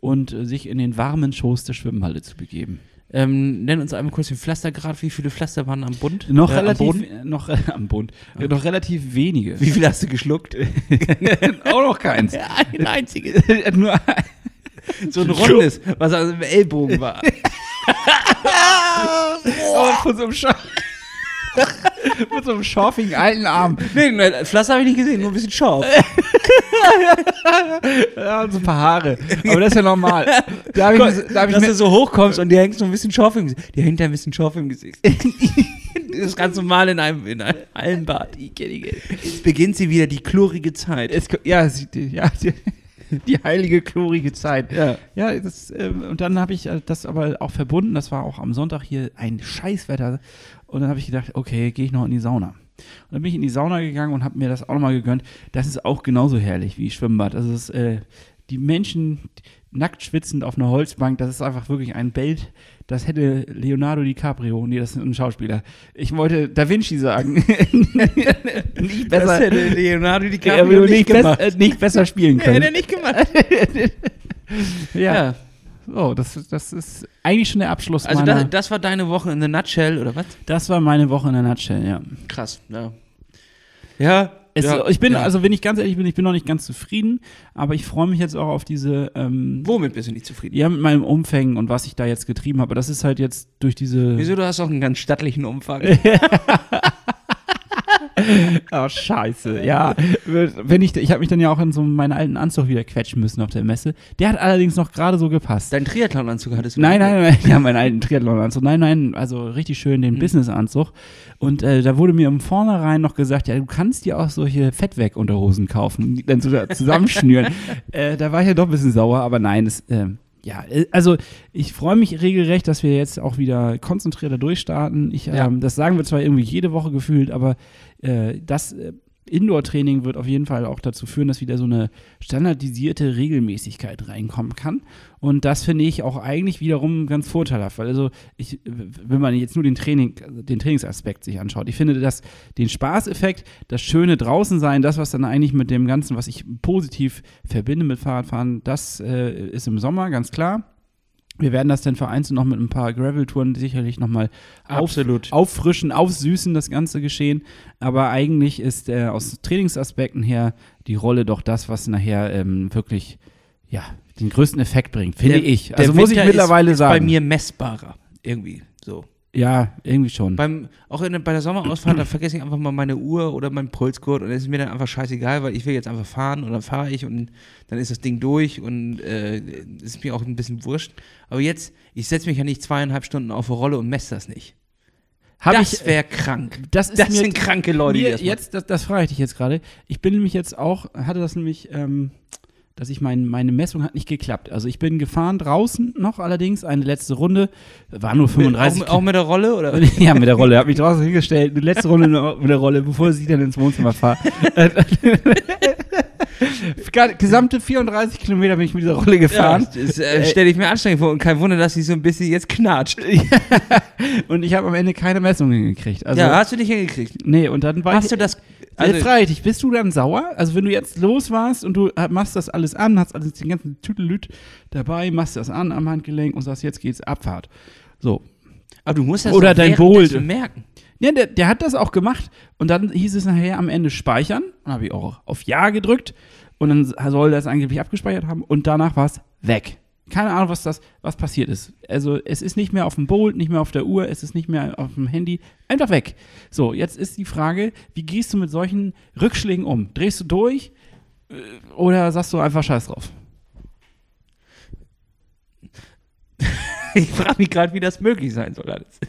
D: und äh, sich in den warmen Schoß der Schwimmhalle zu begeben.
C: Ähm, nenn uns einmal kurz den Pflastergrad. Wie viele Pflaster waren am Bund?
D: Noch
C: Äh, am
D: relativ,
C: Boden?
D: äh, noch äh, am Bund, äh, noch relativ wenige.
C: Wie viele hast du geschluckt?
D: Auch noch keins.
C: Ein einziges.
D: Nur ein-
C: So ein rundes, was also im Ellbogen war.
D: Oh, von so einem Scheiß. Mit so einem schorfigen alten Arm.
C: Nee, ne, Pflaster habe ich nicht gesehen, nur ein bisschen scharf.
D: Ja, und so ein paar Haare. Aber das ist ja normal. Da habe ich, da hab ich
C: Dass
D: mir,
C: du so hochkommst und dir hängt so ein bisschen scharf im Gesicht. Dir hängt ein bisschen scharf im Gesicht. das ist ganz normal in einem, in einem Hallenbad. Jetzt beginnt sie wieder, die chlorige Zeit.
D: es, ja, sie- die, ja die, die heilige, chlorige Zeit.
C: Ja.
D: Ja, das, ähm, und dann habe ich äh, das aber auch verbunden. Das war auch am Sonntag hier ein Scheißwetter. Und dann habe ich gedacht, okay, gehe ich noch in die Sauna. Und dann bin ich in die Sauna gegangen und habe mir das auch nochmal gegönnt. Das ist auch genauso herrlich wie Schwimmbad. Also es, äh, die Menschen nackt schwitzend auf einer Holzbank, das ist einfach wirklich ein Bild. Das hätte Leonardo DiCaprio, nee, das ist ein Schauspieler. Ich wollte Da Vinci sagen. nicht
C: Das
D: besser,
C: hätte Leonardo DiCaprio nicht
D: nicht,
C: gemacht.
D: bess, äh, nicht besser spielen
C: Hätte
D: können.
C: er nicht gemacht.
D: ja.
C: Ja.
D: So, das, das ist eigentlich schon der Abschluss
C: Also
D: meiner.
C: da, das war deine Woche in the nutshell, oder was?
D: das war meine Woche in der Nutshell, ja.
C: Krass, ja. Ja,
D: Es,
C: ja,
D: ich bin,
C: ja.
D: also wenn ich ganz ehrlich bin, ich bin noch nicht ganz zufrieden, aber ich freue mich jetzt auch auf diese, ähm,
C: Womit bist du nicht zufrieden?
D: ja, mit meinem Umfängen und was ich da jetzt getrieben habe. Das ist halt jetzt durch diese.
C: Wieso, du hast auch einen ganz stattlichen Umfang.
D: Oh, scheiße. Ja, wenn ich, ich habe mich dann ja auch in so meinen alten Anzug wieder quetschen müssen auf der Messe. Der hat allerdings noch gerade so gepasst.
C: Dein Triathlon-Anzug hattest du.
D: Nein, nein, nein, ja, meinen alten Triathlon-Anzug. Nein, nein, also richtig schön den Business-Anzug. Und äh, da wurde mir im Vornherein noch gesagt, ja, du kannst dir auch solche Fettweg-Unterhosen kaufen, die dann so da zusammenschnüren. äh, da war ich ja doch ein bisschen sauer, aber nein, es, ähm, ja, äh, also ich freue mich regelrecht, dass wir jetzt auch wieder konzentrierter durchstarten. Ich, ähm,
C: Ja.
D: Das sagen wir zwar irgendwie jede Woche gefühlt, aber äh, das äh, Indoor-Training wird auf jeden Fall auch dazu führen, dass wieder so eine standardisierte Regelmäßigkeit reinkommen kann. Und das finde ich auch eigentlich wiederum ganz vorteilhaft, weil also ich, wenn man jetzt nur den Training, den Trainingsaspekt sich anschaut, ich finde, dass den Spaßeffekt, das schöne draußen sein, das, was dann eigentlich mit dem Ganzen, was ich positiv verbinde mit Fahrradfahren, das äh, ist im Sommer, ganz klar. Wir werden das dann vereinzelt noch mit ein paar Gravel-Touren sicherlich nochmal auf,
C: Absolut.
D: auffrischen, aufsüßen, das ganze Geschehen. Aber eigentlich ist äh, aus Trainingsaspekten her die Rolle doch das, was nachher ähm, wirklich ja, den größten Effekt bringt, finde ich. Also muss ich mittlerweile
C: ist, ist
D: sagen.
C: bei mir messbarer. Irgendwie so.
D: Ja, irgendwie schon.
C: Beim, auch in, bei der Sommerausfahrt, da vergesse ich einfach mal meine Uhr oder meinen Pulsgurt und es ist mir dann einfach scheißegal, weil ich will jetzt einfach fahren und dann fahre ich und dann ist das Ding durch und äh, ist mir auch ein bisschen wurscht. Aber jetzt, ich setze mich ja nicht zweieinhalb Stunden auf eine Rolle und messe das nicht.
D: Hab
C: das
D: ich,
C: wäre krank.
D: das
C: Das
D: mir,
C: sind kranke Leute,
D: mir
C: das
D: jetzt, das, das frage ich dich jetzt gerade. Ich bin nämlich jetzt auch, hatte das nämlich, ähm, dass ich mein, meine Messung hat nicht geklappt. Also ich bin gefahren draußen noch allerdings, eine letzte Runde, war nur 35
C: auch, auch mit der Rolle oder?
D: Ja, mit der Rolle. Hab mich draußen hingestellt. Die letzte Runde mit der Rolle, bevor sie dann ins Wohnzimmer fahrt. Gesamte 34 Kilometer bin ich mit dieser Rolle gefahren.
C: Ja, das äh, stelle ich mir anstrengend vor und kein Wunder, dass sie so ein bisschen jetzt knatscht.
D: Und ich habe am Ende keine Messung hingekriegt. Also,
C: ja, hast du nicht hingekriegt.
D: nee, und dann war
C: Hast
D: ich.
C: du das?
D: Also, frage ich dich, bist du dann sauer? Also, wenn du jetzt los warst und du äh, machst das alles an, hast alles den ganzen Tüdelüt dabei, machst das an am Handgelenk und sagst, jetzt geht's Abfahrt. So,
C: aber du musst das
D: Oder dein Bolt.
C: merken.
D: Ja, der, der hat das auch gemacht. Und dann hieß es nachher am Ende speichern. Dann habe ich auch auf Ja gedrückt. Und dann soll das angeblich abgespeichert haben. Und danach war es weg. Keine Ahnung, was das, was passiert ist. Also es ist nicht mehr auf dem Bolt, nicht mehr auf der Uhr, es ist nicht mehr auf dem Handy. Einfach weg. So, jetzt ist die Frage, wie gehst du mit solchen Rückschlägen um? Drehst du durch äh, oder sagst du einfach Scheiß drauf?
C: Ich frage mich gerade, wie das möglich sein soll alles.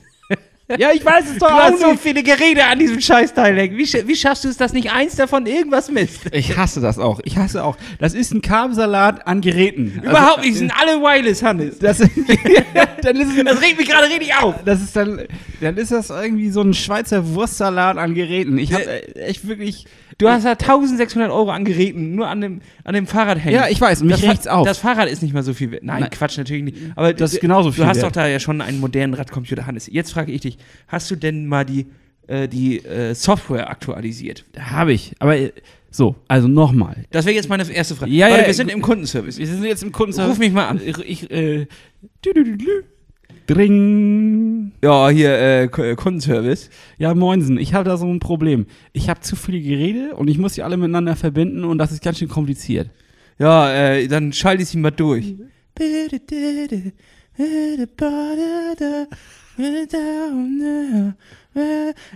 D: Ja, ich weiß es
C: Du hast so viele Geräte an diesem Scheißteil hängen. Wie, wie schaffst du es, dass nicht eins davon irgendwas misst?
D: Ich hasse das auch. Ich hasse auch. Das ist ein Kabelsalat an Geräten. Also,
C: Überhaupt nicht, die sind alle wireless, Hannes.
D: Das, dann ist es
C: Das regt mich gerade richtig auf.
D: Das ist dann, dann ist das irgendwie so ein Schweizer Wurstsalat an Geräten. Ich habe echt wirklich.
C: Du hast da 1600 Euro an Geräten, nur an dem, an dem Fahrrad hängen.
D: Ja, ich weiß, und mich
C: das,
D: riecht's auf.
C: das Fahrrad ist nicht mal so viel wert. Nein,
D: Nein.
C: Quatsch, natürlich nicht. Aber
D: Das ist
C: du-
D: genauso viel
C: Du hast
D: wert.
C: doch da ja schon einen modernen Radcomputer, Hannes. Jetzt frage ich dich, hast du denn mal die, äh, die äh, Software aktualisiert?
D: Habe ich. Aber äh, so, also nochmal.
C: Das wäre jetzt meine erste Frage.
D: Ja,
C: Warte,
D: ja,
C: wir sind im Kundenservice.
D: Wir sind jetzt im Kundenservice.
C: Ruf mich mal an.
D: Ich, äh. Dring.
C: Ja, hier, äh, äh, Kundenservice.
D: Ja, moinsen, ich habe da so ein Problem. Ich habe zu viele Geräte und ich muss sie alle miteinander verbinden und das ist ganz schön kompliziert.
C: Ja, äh, dann schalte ich sie mal durch.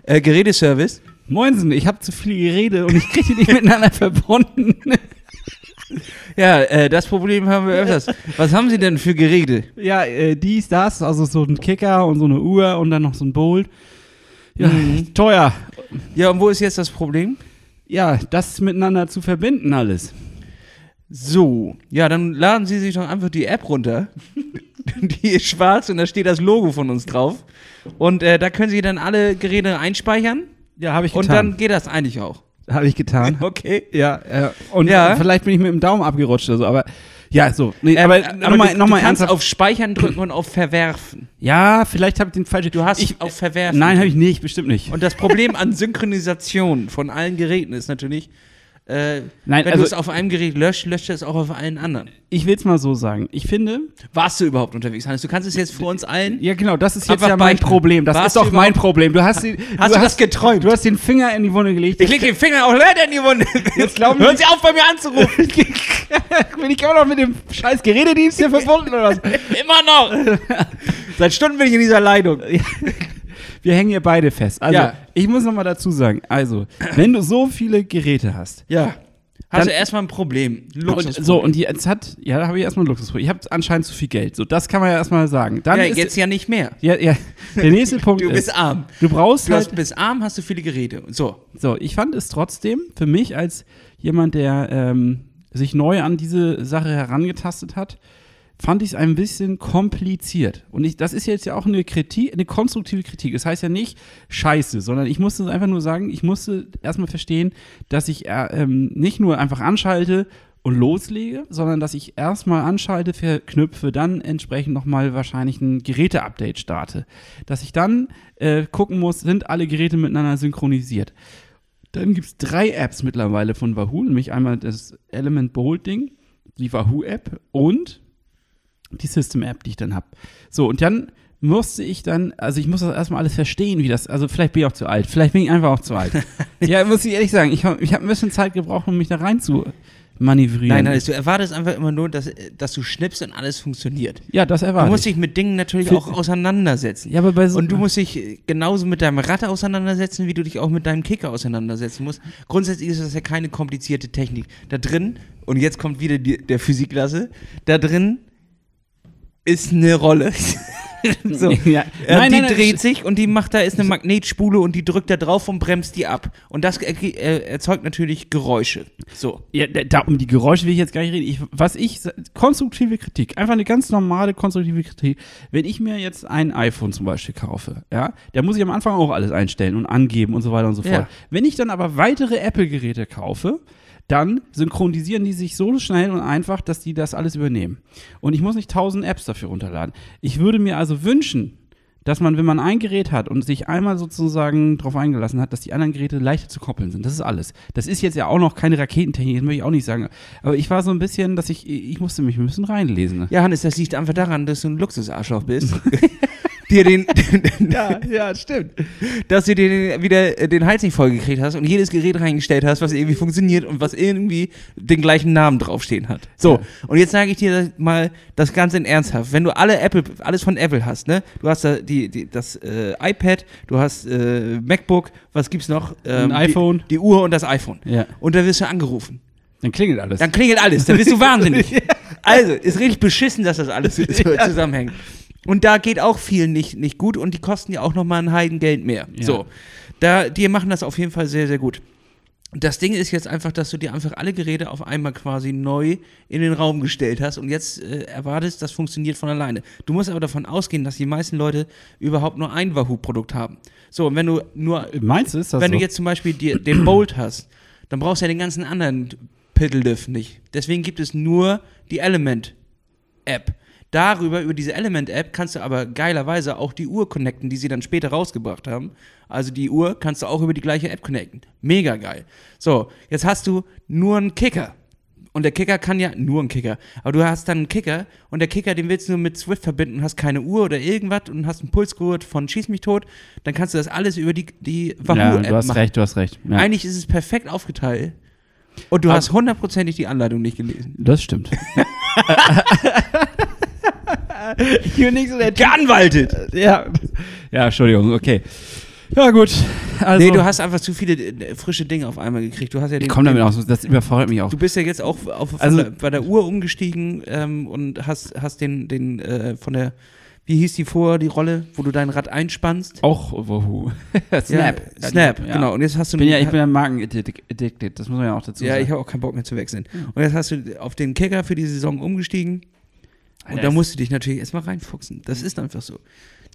C: Äh, Geräteservice.
D: Moinsen, ich habe zu viele Gerede und ich kriege die nicht miteinander verbunden.
C: Ja, äh, das Problem haben wir öfters. Was haben Sie denn für Geräte?
D: ja, äh, dies, das, also so ein Kicker und so eine Uhr und dann noch so ein Bolt. Ja,
C: Mhm.
D: teuer.
C: Ja, und wo ist jetzt das Problem?
D: Ja, das miteinander zu verbinden alles.
C: So, ja, dann laden Sie sich doch einfach die App runter. die ist schwarz und da steht das Logo von uns drauf. Und äh, da können Sie dann alle Geräte einspeichern
D: Ja, habe ich
C: und
D: getan.
C: dann geht das eigentlich auch.
D: habe ich getan.
C: Okay.
D: Ja, äh, und
C: Ja.
D: vielleicht bin ich mit dem Daumen abgerutscht oder so, aber ja, so. Nee,
C: Ähm,
D: aber nochmal noch
C: du
D: mal
C: kannst
D: ernsthaft.
C: auf Speichern drücken und auf Verwerfen.
D: ja, vielleicht habe ich den falschen.
C: Du hast
D: ich,
C: auf Verwerfen.
D: Nein, habe ich nicht, bestimmt nicht.
C: Und das Problem an Synchronisation von allen Geräten ist natürlich, äh,
D: Nein,
C: wenn
D: also-
C: du es auf einem Gerät löscht, löscht es auch auf allen anderen.
D: ich will es mal so sagen. Ich finde,
C: Warst du überhaupt unterwegs, Hannes? Du kannst es jetzt für uns allen.
D: ja genau, das ist jetzt ja mein. Problem. Das ist doch mein Problem. Du hast, die,
C: Hast du das geträumt?
D: Du hast den Finger in die Wunde gelegt.
C: Ich leg den Finger auch leider in die Wunde.
D: Jetzt glauben
C: Hören Sie auf, bei mir anzurufen.
D: bin ich immer noch mit dem scheiß Gerätedienst hier verbunden oder was?
C: Immer noch. Seit Stunden bin ich in dieser Leitung.
D: Wir hängen hier beide fest. Also,
C: Ja.
D: ich muss noch mal dazu sagen, also, wenn du so viele Geräte hast,
C: Ja. Hast du erstmal ein Problem. Luxusproblem.
D: so, und jetzt hat, ja, da habe ich erstmal ein Luxusproblem. Ich habe anscheinend zu viel Geld. So, das kann man ja erstmal sagen. Dann
C: ja,
D: ist,
C: jetzt ja nicht mehr.
D: ja, ja, der nächste Punkt
C: Du
D: ist,
C: bist arm.
D: du brauchst
C: Du
D: halt,
C: hast, bist arm, hast du viele Geräte. So.
D: so, ich fand es trotzdem für mich als jemand, der ähm, sich neu an diese Sache herangetastet hat, fand ich es ein bisschen kompliziert. Und ich, das ist jetzt ja auch eine Kritik, eine konstruktive Kritik. Das heißt ja nicht scheiße, sondern ich musste einfach nur sagen, ich musste erstmal verstehen, dass ich äh, ähm, nicht nur einfach anschalte und loslege, sondern dass ich erstmal anschalte, verknüpfe, dann entsprechend nochmal wahrscheinlich ein Geräte-Update starte. Dass ich dann äh, gucken muss, sind alle Geräte miteinander synchronisiert. Dann gibt es drei Apps mittlerweile von Wahoo, nämlich einmal das Element Bold Ding, die Wahoo-App und die System-App, die ich dann habe. So, und dann musste ich dann, also ich muss das erstmal alles verstehen, wie das, also vielleicht bin ich auch zu alt, vielleicht bin ich einfach auch zu alt. ja, muss ich ehrlich sagen, ich habe ich hab ein bisschen Zeit gebraucht, um mich da rein zu manövrieren.
C: Nein, nein, du erwartest einfach immer nur, dass, dass du schnippst und alles funktioniert.
D: ja, das
C: Du
D: erwarte
C: musst
D: ich.
C: dich mit Dingen natürlich
D: Für-
C: auch auseinandersetzen.
D: Ja, aber bei so,
C: Und du musst dich genauso mit deinem Rad auseinandersetzen, wie du dich auch mit deinem Kicker auseinandersetzen musst. Grundsätzlich ist das ja keine komplizierte Technik. Da drin, und jetzt kommt wieder die, der Physikklasse, da drin ist eine Rolle. so.
D: Ja.
C: Äh,
D: Nein,
C: die
D: nein, nein,
C: dreht
D: sch-
C: sich und die macht da ist eine Magnetspule und die drückt da drauf und bremst die ab. Und das er, äh, erzeugt natürlich Geräusche. So.
D: Ja, da, um die Geräusche will ich jetzt gar nicht reden. Ich, was ich, konstruktive Kritik, einfach eine ganz normale konstruktive Kritik. Wenn ich mir jetzt ein iPhone zum Beispiel kaufe, ja, da muss ich am Anfang auch alles einstellen und angeben und so weiter und so
C: Ja.
D: fort. Wenn ich dann aber weitere Apple-Geräte kaufe, dann synchronisieren die sich so schnell und einfach, dass die das alles übernehmen. Und ich muss nicht tausend Apps dafür runterladen. Ich würde mir also wünschen, dass man, wenn man ein Gerät hat und sich einmal sozusagen darauf eingelassen hat, dass die anderen Geräte leichter zu koppeln sind. Das ist alles. Das ist jetzt ja auch noch keine Raketentechnik, das möchte ich auch nicht sagen. Aber ich war so ein bisschen, dass ich, ich musste mich ein bisschen reinlesen.
C: Ja, Hannes, das liegt einfach daran, dass du ein Luxusarschloch bist. dir den,
D: Ja, ja, stimmt.
C: dass du dir den, wieder äh, den Hals nicht vollgekriegt hast und jedes Gerät reingestellt hast, was irgendwie funktioniert und was irgendwie den gleichen Namen draufstehen hat. So,
D: Ja.
C: und jetzt sage ich dir mal das Ganze in ernsthaft. Wenn du alle Apple, alles von Apple hast, ne? Du hast da die, die, das äh, iPad, du hast äh, MacBook, was gibt's noch? Ähm,
D: Ein iPhone.
C: Die, die Uhr und das iPhone.
D: Ja.
C: Und da wirst du angerufen.
D: Dann klingelt alles.
C: Dann klingelt alles, dann bist du wahnsinnig. Also, ist richtig beschissen, dass das alles so zusammenhängt. Und da geht auch viel nicht, nicht gut und die kosten ja auch nochmal ein Heidengeld mehr.
D: Ja.
C: So, da, die machen das auf jeden Fall sehr, sehr gut. Das Ding ist jetzt einfach, dass du dir einfach alle Geräte auf einmal quasi neu in den Raum gestellt hast und jetzt äh, erwartest, das funktioniert von alleine. Du musst aber davon ausgehen, dass die meisten Leute überhaupt nur ein Wahoo-Produkt haben. So, und wenn du nur
D: Meinst du, ist das
C: wenn
D: so?
C: du jetzt zum Beispiel die, den Bolt hast, dann brauchst du ja den ganzen anderen Piddlediff nicht. Deswegen gibt es nur die Element-App. Darüber, über diese Element-App, kannst du aber geilerweise auch die Uhr connecten, die sie dann später rausgebracht haben. Also die Uhr kannst du auch über die gleiche App connecten. Mega geil. So, jetzt hast du nur einen Kicker. Und der Kicker kann ja, nur ein Kicker, aber du hast dann einen Kicker und der Kicker, den willst du nur mit Swift verbinden, hast keine Uhr oder irgendwas und hast einen Pulsgurt von Schieß mich tot, dann kannst du das alles über die, die
D: ja,
C: Wahoo-App
D: du hast
C: machen.
D: recht, du hast recht. Ja.
C: Eigentlich ist es perfekt aufgeteilt. Und du
D: Aber-
C: hast hundertprozentig die Anleitung nicht gelesen.
D: Das stimmt. nicht so der
C: Geanwaltet!
D: Ja. Ja, Entschuldigung, okay. Ja, gut. Also,
C: nee, du hast einfach zu viele äh, frische Dinge auf einmal gekriegt. Du hast ja den,
D: ich komme damit
C: den,
D: aus, das überfordert mich auch.
C: Du bist ja jetzt auch auf,
D: Also-
C: der, bei der Uhr umgestiegen ähm, und hast, hast den, den äh, von der, wie hieß die vorher, die Rolle, wo du dein Rad einspannst?
D: Auch, wohu. Snap.
C: Ja, Snap,
D: Ja.
C: genau. Und jetzt hast du
D: Ich bin ja, ich bin ja Marken-addicted, das muss man ja auch dazu
C: Ja,
D: sagen.
C: ich habe auch keinen Bock mehr zu wechseln. Und jetzt hast du auf den Kicker für die Saison umgestiegen. Und
D: Alter,
C: da
D: es-
C: musst du dich natürlich erstmal reinfuchsen. Das ist einfach so.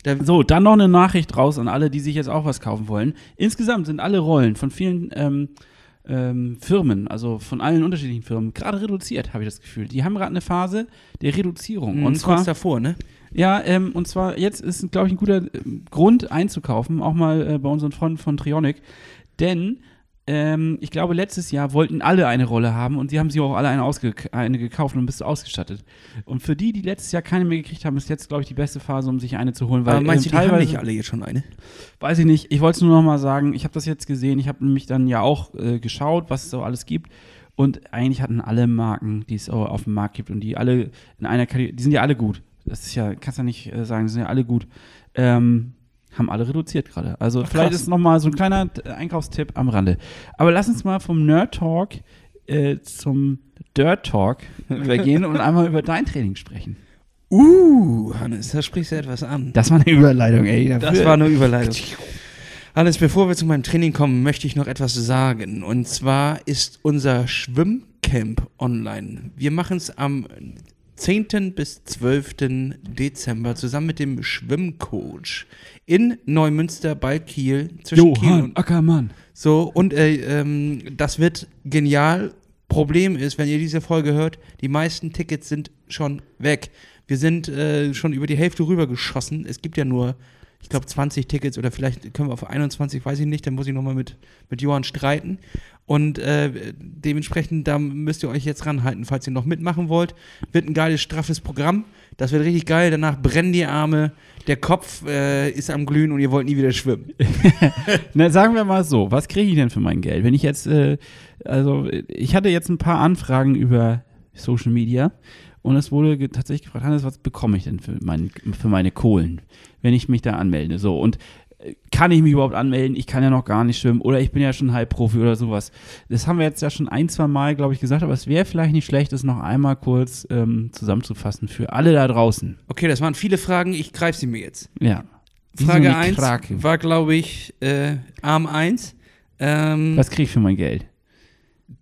C: Da,
D: So, dann noch eine Nachricht raus an alle, die sich jetzt auch was kaufen wollen. Insgesamt sind alle Rollen von vielen ähm, ähm, Firmen, also von allen unterschiedlichen Firmen, gerade reduziert, habe ich das Gefühl. Die haben gerade eine Phase der Reduzierung.
C: und
D: Und zwar,
C: kurz davor, ne?
D: ja, ähm, und zwar jetzt ist, glaube ich, ein guter ähm, Grund einzukaufen, auch mal äh, bei unseren Freunden von Trionic. Denn ähm, ich glaube, letztes Jahr wollten alle eine Rolle haben und sie haben sie auch alle eine, ausge eine gekauft und bist ausgestattet. Und für die, die letztes Jahr keine mehr gekriegt haben, ist jetzt, glaube ich, die beste Phase, um sich eine zu holen. Weil
C: Aber meinst
D: ähm,
C: du, die haben nicht alle jetzt schon eine?
D: Weiß ich nicht. Ich wollte es nur noch mal sagen. Ich habe das jetzt gesehen. Ich habe nämlich dann ja auch äh, geschaut, was es so alles gibt. Und eigentlich hatten alle Marken, die es auf dem Markt gibt und die alle in einer Kategorie, die sind ja alle gut. Das ist ja, kannst ja nicht äh, sagen, die sind ja alle gut. Ähm, haben alle reduziert gerade. Also
C: Ach,
D: vielleicht
C: krass.
D: ist noch mal so ein kleiner äh, Einkaufstipp am Rande. Aber lass uns mal vom Nerd Talk äh, zum Dirt Talk übergehen und einmal über dein Training sprechen.
C: Uh, Hannes, da sprichst du etwas an.
D: Das war eine Überleitung, ey.
C: Das war eine Überleitung. Hannes, bevor wir zu meinem Training kommen, möchte ich noch etwas sagen. Und zwar ist unser Schwimmcamp online. Wir machen es am 10. bis 12. Dezember zusammen mit dem Schwimmcoach in Neumünster bei Kiel. Zwischen Kiel
D: Johann
C: und
D: Ackermann.
C: so, und äh, ähm, das wird genial. Problem ist, wenn ihr diese Folge hört, die meisten Tickets sind schon weg. Wir sind äh, schon über die Hälfte rübergeschossen. Es gibt ja nur, ich glaube, 20 Tickets oder vielleicht können wir auf 21, weiß ich nicht. Dann muss ich nochmal mit, mit Johann streiten. Und äh, dementsprechend, da müsst ihr euch jetzt ranhalten, falls ihr noch mitmachen wollt. Wird ein geiles, straffes Programm. Das wird richtig geil. Danach brennen die Arme, der Kopf äh, ist am Glühen und ihr wollt nie wieder schwimmen.
D: Na, sagen wir mal so, was kriege ich denn für mein Geld? Wenn ich jetzt, äh, also ich hatte jetzt ein paar Anfragen über Social Media und es wurde tatsächlich gefragt, Hannes, was bekomme ich denn für, mein, für meine Kohlen, wenn ich mich da anmelde? So, und äh, kann ich mich überhaupt anmelden? Ich kann ja noch gar nicht schwimmen oder ich bin ja schon Halbprofi oder sowas. Das haben wir jetzt ja schon ein, zwei Mal, glaube ich, gesagt, aber es wäre vielleicht nicht schlecht, das noch einmal kurz ähm, zusammenzufassen für alle da draußen.
C: Okay, das waren viele Fragen. Ich greife sie mir jetzt.
D: Ja.
C: Frage
D: eine
C: 1
D: Krake.
C: war, glaube ich, äh, Arm 1. Ähm,
D: Was kriege ich für mein Geld?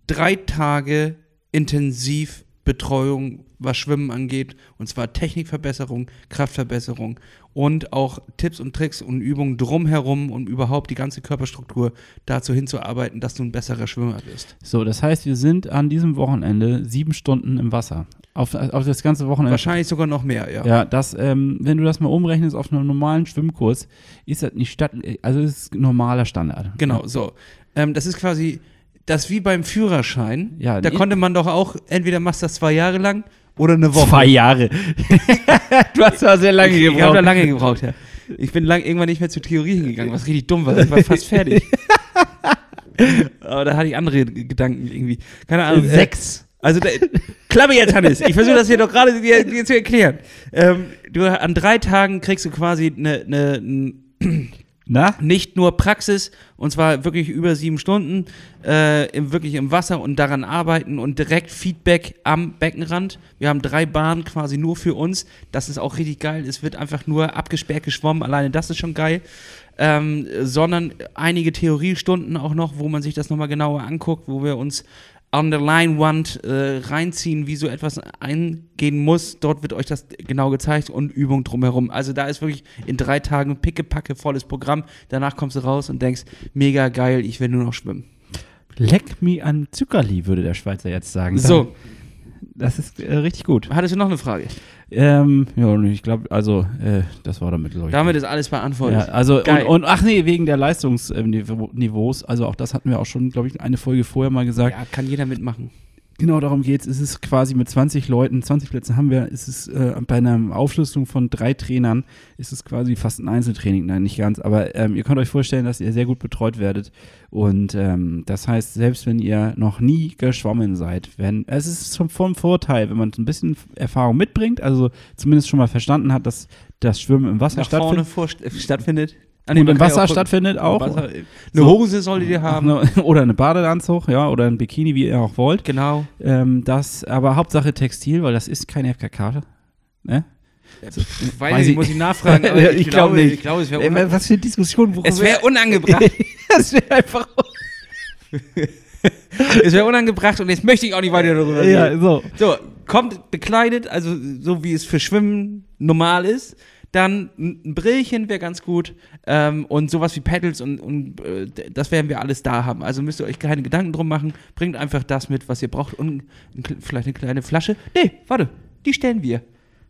C: drei Tage Intensivbetreuung, was Schwimmen angeht. Und zwar Technikverbesserung, Kraftverbesserung und auch Tipps und Tricks und Übungen drumherum, um überhaupt die ganze Körperstruktur dazu hinzuarbeiten, dass du ein besserer Schwimmer bist.
D: So, das heißt, wir sind an diesem Wochenende sieben Stunden im Wasser. Auf, auf das ganze Wochenende.
C: Wahrscheinlich sogar noch mehr, ja.
D: Ja, das, ähm, wenn du das mal umrechnest auf einen normalen Schwimmkurs, ist das nicht statt, also es ist normaler Standard.
C: Genau, so. Ähm, das ist quasi das wie beim Führerschein.
D: Ja,
C: da konnte man doch auch, entweder machst du das zwei Jahre lang oder eine Woche.
D: Zwei Jahre. du hast ja sehr lange
C: Ich, ich habe
D: gebraucht.
C: da lange gebraucht, ja. Ich bin lang, irgendwann nicht mehr zur Theorie hingegangen, was richtig dumm war. Ich war fast fertig. Aber da hatte ich andere Gedanken irgendwie. Keine Ahnung.
D: Sechs.
C: Also, da, Klappe jetzt, Hannes. Ich versuche das hier doch gerade dir, dir zu erklären. Ähm, du, an drei Tagen kriegst du quasi eine, eine, ein-
D: Na?
C: nicht nur Praxis, und zwar wirklich über sieben Stunden, äh, im, wirklich im Wasser und daran arbeiten und direkt Feedback am Beckenrand. Wir haben drei Bahnen quasi nur für uns. Das ist auch richtig geil. Es wird einfach nur abgesperrt geschwommen. Alleine das ist schon geil. Ähm, sondern einige Theoriestunden auch noch, wo man sich das nochmal genauer anguckt, wo wir uns an der Leinwand äh, reinziehen, wie so etwas eingehen muss. Dort wird euch das genau gezeigt und Übung drumherum. Also da ist wirklich in drei Tagen pickepacke volles Programm. Danach kommst du raus und denkst, mega geil, ich will nur noch schwimmen.
D: Leck me an Zuckerli, würde der Schweizer jetzt sagen.
C: So,
D: Das ist äh, richtig gut.
C: hattest du noch eine Frage?
D: Ähm, ja, ich glaube, also, äh, das war damit, glaube ich.
C: Damit ist alles
D: ja,
C: beantwortet.
D: also und, und ach nee, wegen der Leistungsniveaus, also auch das hatten wir auch schon, glaube ich, eine Folge vorher mal gesagt.
C: Ja, kann jeder mitmachen.
D: Genau darum geht's. Es ist quasi mit 20 Leuten, 20 Plätzen haben wir, ist es äh, bei einer Aufschlüsselung von drei Trainern, ist es quasi fast ein Einzeltraining. Nein, nicht ganz, aber ähm, ihr könnt euch vorstellen, dass ihr sehr gut betreut werdet. Und ähm, das heißt, selbst wenn ihr noch nie geschwommen seid, wenn es ist schon vom Vorteil, wenn man ein bisschen Erfahrung mitbringt, also zumindest schon mal verstanden hat, dass das Schwimmen im Wasser
C: Nach vorne
D: stattfindet.
C: vor, äh, stattfindet. Kann ja
D: Wasser
C: auch-
D: stattfindet auch.
C: Wasser, eine
D: So.
C: Hose solltet ihr haben.
D: Oder eine Badeanzug, ja, oder ein Bikini, wie ihr auch wollt.
C: Genau.
D: Ähm, das, aber Hauptsache Textil, weil das ist kein FKK. Ne?
C: Weiß,
D: weiß
C: ich, muss ich nachfragen. aber
D: Ja,
C: ich,
D: ich glaub
C: glaube
D: nicht.
C: Ich glaube, es wäre
D: Ey, was für eine Diskussion,
C: es wäre unangebracht.
D: das wäre einfach.
C: es wäre unangebracht und jetzt möchte ich auch nicht weiter darüber
D: ja,
C: reden.
D: so.
C: So, kommt bekleidet, also so wie es für Schwimmen normal ist. Dann ein Brillchen wäre ganz gut ähm, und sowas wie Pedals und, und äh, das werden wir alles da haben. Also müsst ihr euch keine Gedanken drum machen. Bringt einfach das mit, was ihr braucht und ein, vielleicht eine kleine Flasche. Nee, warte, die stellen wir.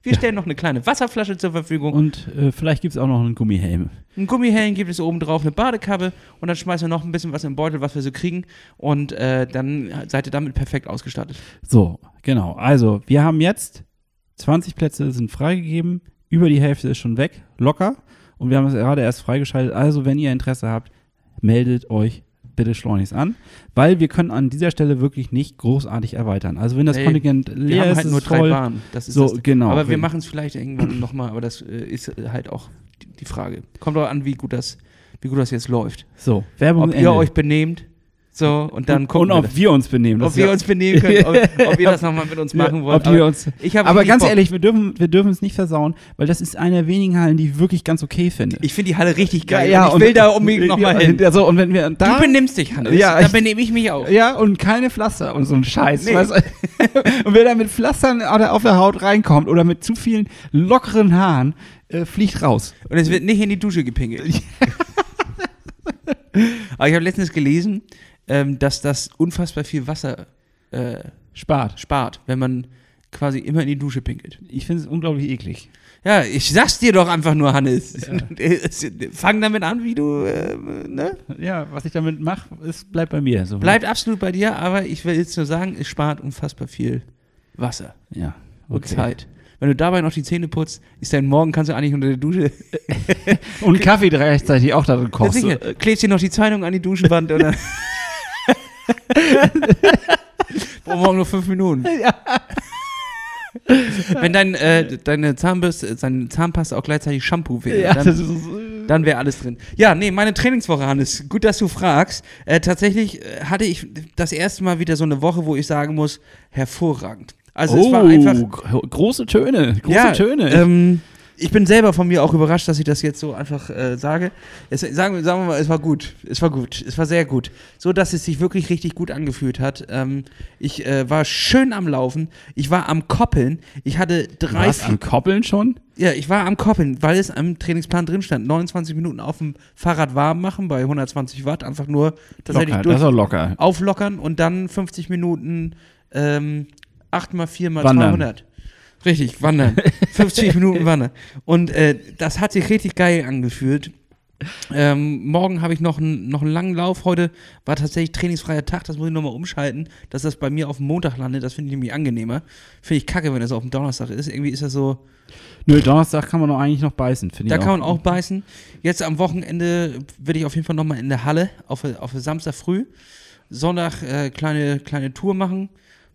C: Wir stellen noch eine kleine Wasserflasche zur Verfügung.
D: Und äh, vielleicht gibt es auch noch einen Gummihelm.
C: Ein Gummihelm gibt es oben drauf, eine Badekappe und dann schmeißen wir noch ein bisschen was im Beutel, was wir so kriegen und äh, dann seid ihr damit perfekt ausgestattet.
D: So, genau. Also, wir haben jetzt 20 Plätze sind freigegeben. Über die Hälfte ist schon weg, locker. Und wir haben es gerade erst freigeschaltet. Also, wenn ihr Interesse habt, meldet euch bitte schleunigst an, weil wir können an dieser Stelle wirklich nicht großartig erweitern. Also, wenn das
C: Nee,
D: Kontingent leer ist,
C: halt
D: ist
C: nur drei
D: voll.
C: Bahnen. Das ist
D: So,
C: das.
D: genau.
C: Aber wir machen es vielleicht irgendwann nochmal, aber das äh, ist halt auch die, die Frage. Kommt doch an, wie gut das, wie gut das jetzt läuft.
D: So, Werbung
C: Ob
D: Ende.
C: ihr euch benehmt, so und dann gucken
D: und
C: wir
D: ob
C: das.
D: wir uns benehmen.
C: ob wir
D: ja-
C: uns benehmen können, ob, ob ihr das nochmal mit uns machen
D: Ja,
C: wollt.
D: Wir
C: aber
D: uns, aber ganz
C: Bock.
D: ehrlich, wir dürfen, wir dürfen es nicht versauen, weil das ist eine der wenigen Hallen, die ich wirklich ganz okay finde.
C: ich finde die Halle richtig geil. und ich will da unbedingt nochmal hin.
D: Ja, so, und wenn wir da,
C: du benimmst dich, Hannes.
D: Ja,
C: da benehme ich mich auch.
D: Ja, und keine Pflaster und so ein Scheiß.
C: Nee.
D: Weißt und wer da mit Pflastern auf der Haut reinkommt oder mit zu vielen lockeren Haaren, äh, fliegt raus.
C: Und es wird nicht in die Dusche gepinkelt. Aber ich habe letztens gelesen, ähm, dass das unfassbar viel Wasser äh,
D: Spart.
C: spart, wenn man quasi immer in die Dusche pinkelt.
D: Ich finde es unglaublich eklig.
C: Ja, ich sag's dir doch einfach nur, Hannes. Fang damit an, wie du, äh, ne?
D: Ja, was ich damit mache, bleibt bei mir. So.
C: Bleibt absolut bei dir, aber ich will jetzt nur sagen, es spart unfassbar viel Wasser
D: Ja.
C: und Zeit. Wenn du dabei noch die Zähne putzt, ist dein Morgen, kannst du eigentlich unter der Dusche.
D: Und Kaffee gleichzeitig auch darin
C: Ja, sicher. Klebst dir noch die Zeitung an die Duschenwand oder. Brauchen morgen nur fünf Minuten. Wenn dein, äh, deine Zahnbürste, deine Zahnpasta auch gleichzeitig Shampoo wäre,
D: Ja,
C: dann, dann wäre alles drin. Ja, nee, meine Trainingswoche, Hannes, gut, dass du fragst. Äh, tatsächlich äh, hatte ich das erste Mal wieder so eine Woche, wo ich sagen muss, hervorragend. Also es war einfach.
D: gro- große Töne, große
C: ja,
D: Töne.
C: Ähm, ich bin selber von mir auch überrascht, dass ich das jetzt so einfach äh, sage. Es, sagen, wir- sagen wir mal, es war gut. Es war gut. Es war sehr gut. So, dass es sich wirklich richtig gut angefühlt hat. Ähm, ich äh, war schön am Laufen. Ich war am Koppeln. Ich hatte drei,
D: Was, am Koppeln schon?
C: ja, ich war am Koppeln, weil es am Trainingsplan drin stand. 29 Minuten auf dem Fahrrad warm machen bei 120 Watt. Einfach nur tatsächlich
D: Locker,
C: durch
D: das ist locker.
C: auflockern und dann 50 Minuten ähm, 8 mal 4 mal
D: Wandern.
C: 200. Richtig, wandern. 50 Minuten wandern. Und äh, das hat sich richtig geil angefühlt. Ähm, morgen habe ich noch, einen- noch einen langen Lauf. Heute war tatsächlich trainingsfreier Tag. Das muss ich nochmal umschalten, dass das bei mir auf dem Montag landet. Das finde ich nämlich angenehmer. Finde ich kacke, wenn das auf dem Donnerstag ist. Irgendwie ist das so.
D: Nö, Donnerstag kann man doch eigentlich noch beißen, finde
C: Da
D: ich.
C: kann man auch beißen. Jetzt am Wochenende werde ich auf jeden Fall nochmal in der Halle auf, auf Samstag früh. Sonntag äh, kleine, kleine Tour machen.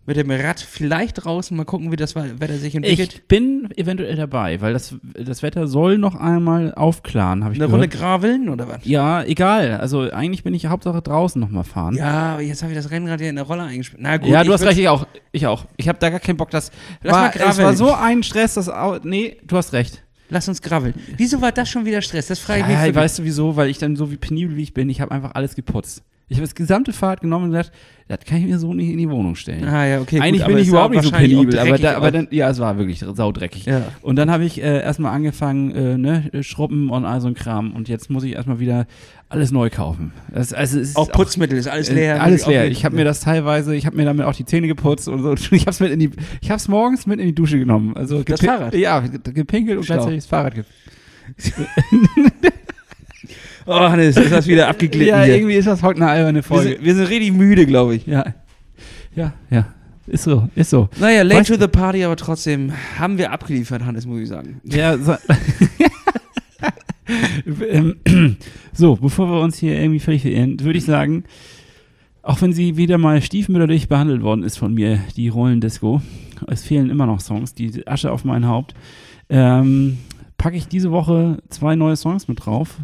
C: Mit dem Rad vielleicht draußen. Mal gucken, wie das Wetter sich entwickelt.
D: Ich bin eventuell dabei, weil das, das Wetter soll noch einmal aufklaren, habe ich
C: Eine
D: gehört.
C: Runde Graveln oder was?
D: Ja, egal. Also eigentlich bin ich Hauptsache draußen nochmal fahren.
C: Ja, aber jetzt habe ich das Rennrad ja in der Rolle eingespielt. Na gut,
D: ja, du hast recht, ich auch. Ich auch. Ich habe da gar keinen Bock. Das
C: Lass mal
D: war, es
C: graveln.
D: war so ein Stress, dass nee, du hast recht.
C: Lass uns graveln. Wieso war das schon wieder Stress? Das frage ich mich.
D: Ja, weißt du wieso? Weil ich dann so wie penibel wie ich bin, ich habe einfach alles geputzt. Ich habe das gesamte Fahrrad genommen und gesagt, das kann ich mir so nicht in die Wohnung stellen.
C: Ah ja, okay.
D: Eigentlich
C: gut,
D: bin ich überhaupt nicht so
C: auch
D: penibel, aber, da, aber
C: auch.
D: dann, ja, es war wirklich saudreckig.
C: Ja.
D: Und dann habe ich äh, erstmal angefangen, äh, ne, Schrubben und all so ein Kram. Und jetzt muss ich erstmal wieder alles neu kaufen. Das, also
C: Auch Putzmittel ist alles
D: äh,
C: leer.
D: alles
C: muss auch
D: leer. Ich habe mir das teilweise, ich habe mir damit auch die Zähne geputzt und so. Ich habe es mit in die, ich habe es morgens mit in die Dusche genommen. Also
C: Das Fahrrad?
D: Ja, gepinkelt und gleichzeitig das Fahrrad.
C: Oh, Hannes, ist das wieder abgeglitten
D: ja,
C: hier.
D: irgendwie ist das heute eine alberne
C: Wir
D: Folge.
C: sind, wir sind richtig müde, glaube ich.
D: Ja, ja, ja. Ist so, ist so.
C: Naja, late
D: Weißt
C: to the party, aber trotzdem haben wir abgeliefert, Hannes, muss ich sagen.
D: Ja, so, Ähm, so, bevor wir uns hier irgendwie völlig verirren, würde ich sagen, auch wenn sie wieder mal stiefmütterlich behandelt worden ist von mir, die Rollendisco, es fehlen immer noch Songs, die Asche auf mein Haupt, ähm, packe ich diese Woche zwei neue Songs mit drauf.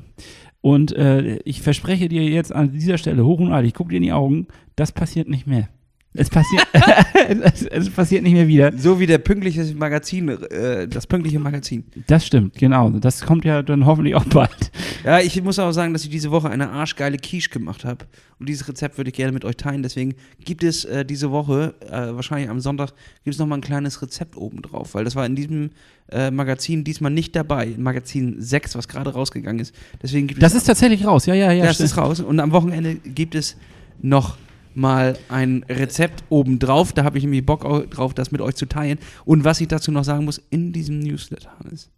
D: Und äh, ich verspreche dir jetzt an dieser Stelle hoch und heilig, guck dir in die Augen, das passiert nicht mehr. Es passiert, es, es passiert nicht mehr wieder.
C: So wie der pünktliche Magazin, äh, das pünktliche Magazin.
D: Das stimmt, genau. Das kommt ja dann hoffentlich auch bald.
C: Ja, ich muss auch sagen, dass ich diese Woche eine arschgeile Quiche gemacht habe. Und dieses Rezept würde ich gerne mit euch teilen. Deswegen gibt es äh, diese Woche, äh, wahrscheinlich am Sonntag, gibt es nochmal ein kleines Rezept oben drauf. Weil das war in diesem äh, Magazin diesmal nicht dabei. Magazin 6, was gerade rausgegangen ist. Deswegen gibt
D: Das ist tatsächlich raus, ja, ja, ja.
C: das
D: stimmt.
C: ist raus. Und am Wochenende gibt es noch mal ein Rezept obendrauf. Da habe ich nämlich Bock au- drauf, das mit euch zu teilen. Und was ich dazu noch sagen muss, in diesem Newsletter, Hannes,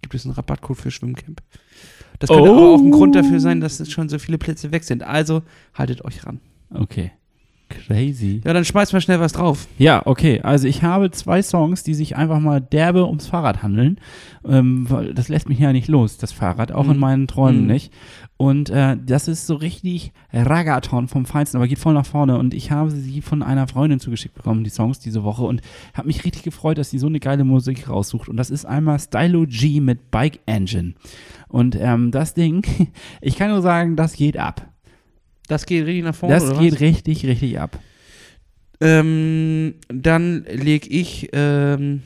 C: gibt es einen Rabattcode für Schwimmcamp. Das könnte
D: Oh.
C: aber auch ein Grund dafür sein, dass es schon so viele Plätze weg sind. Also haltet euch ran.
D: Okay. Crazy.
C: Ja, dann schmeißt mal schnell was drauf.
D: Ja, okay. Also ich habe zwei Songs, die sich einfach mal derbe ums Fahrrad handeln. Ähm, weil das lässt mich ja nicht los, das Fahrrad, auch in
C: Mhm.
D: meinen Träumen
C: Mhm.
D: nicht. Und äh, das ist so richtig Ragaton vom Feinsten, aber geht voll nach vorne. Und ich habe sie von einer Freundin zugeschickt bekommen, die Songs diese Woche. Und habe mich richtig gefreut, dass sie so eine geile Musik raussucht. Und das ist einmal Stylo G mit Bike Engine. Und ähm, das Ding, ich kann nur sagen, das geht ab.
C: Das geht richtig nach vorne.
D: Das geht
C: was?
D: richtig, richtig ab.
C: Ähm, dann leg ich ähm,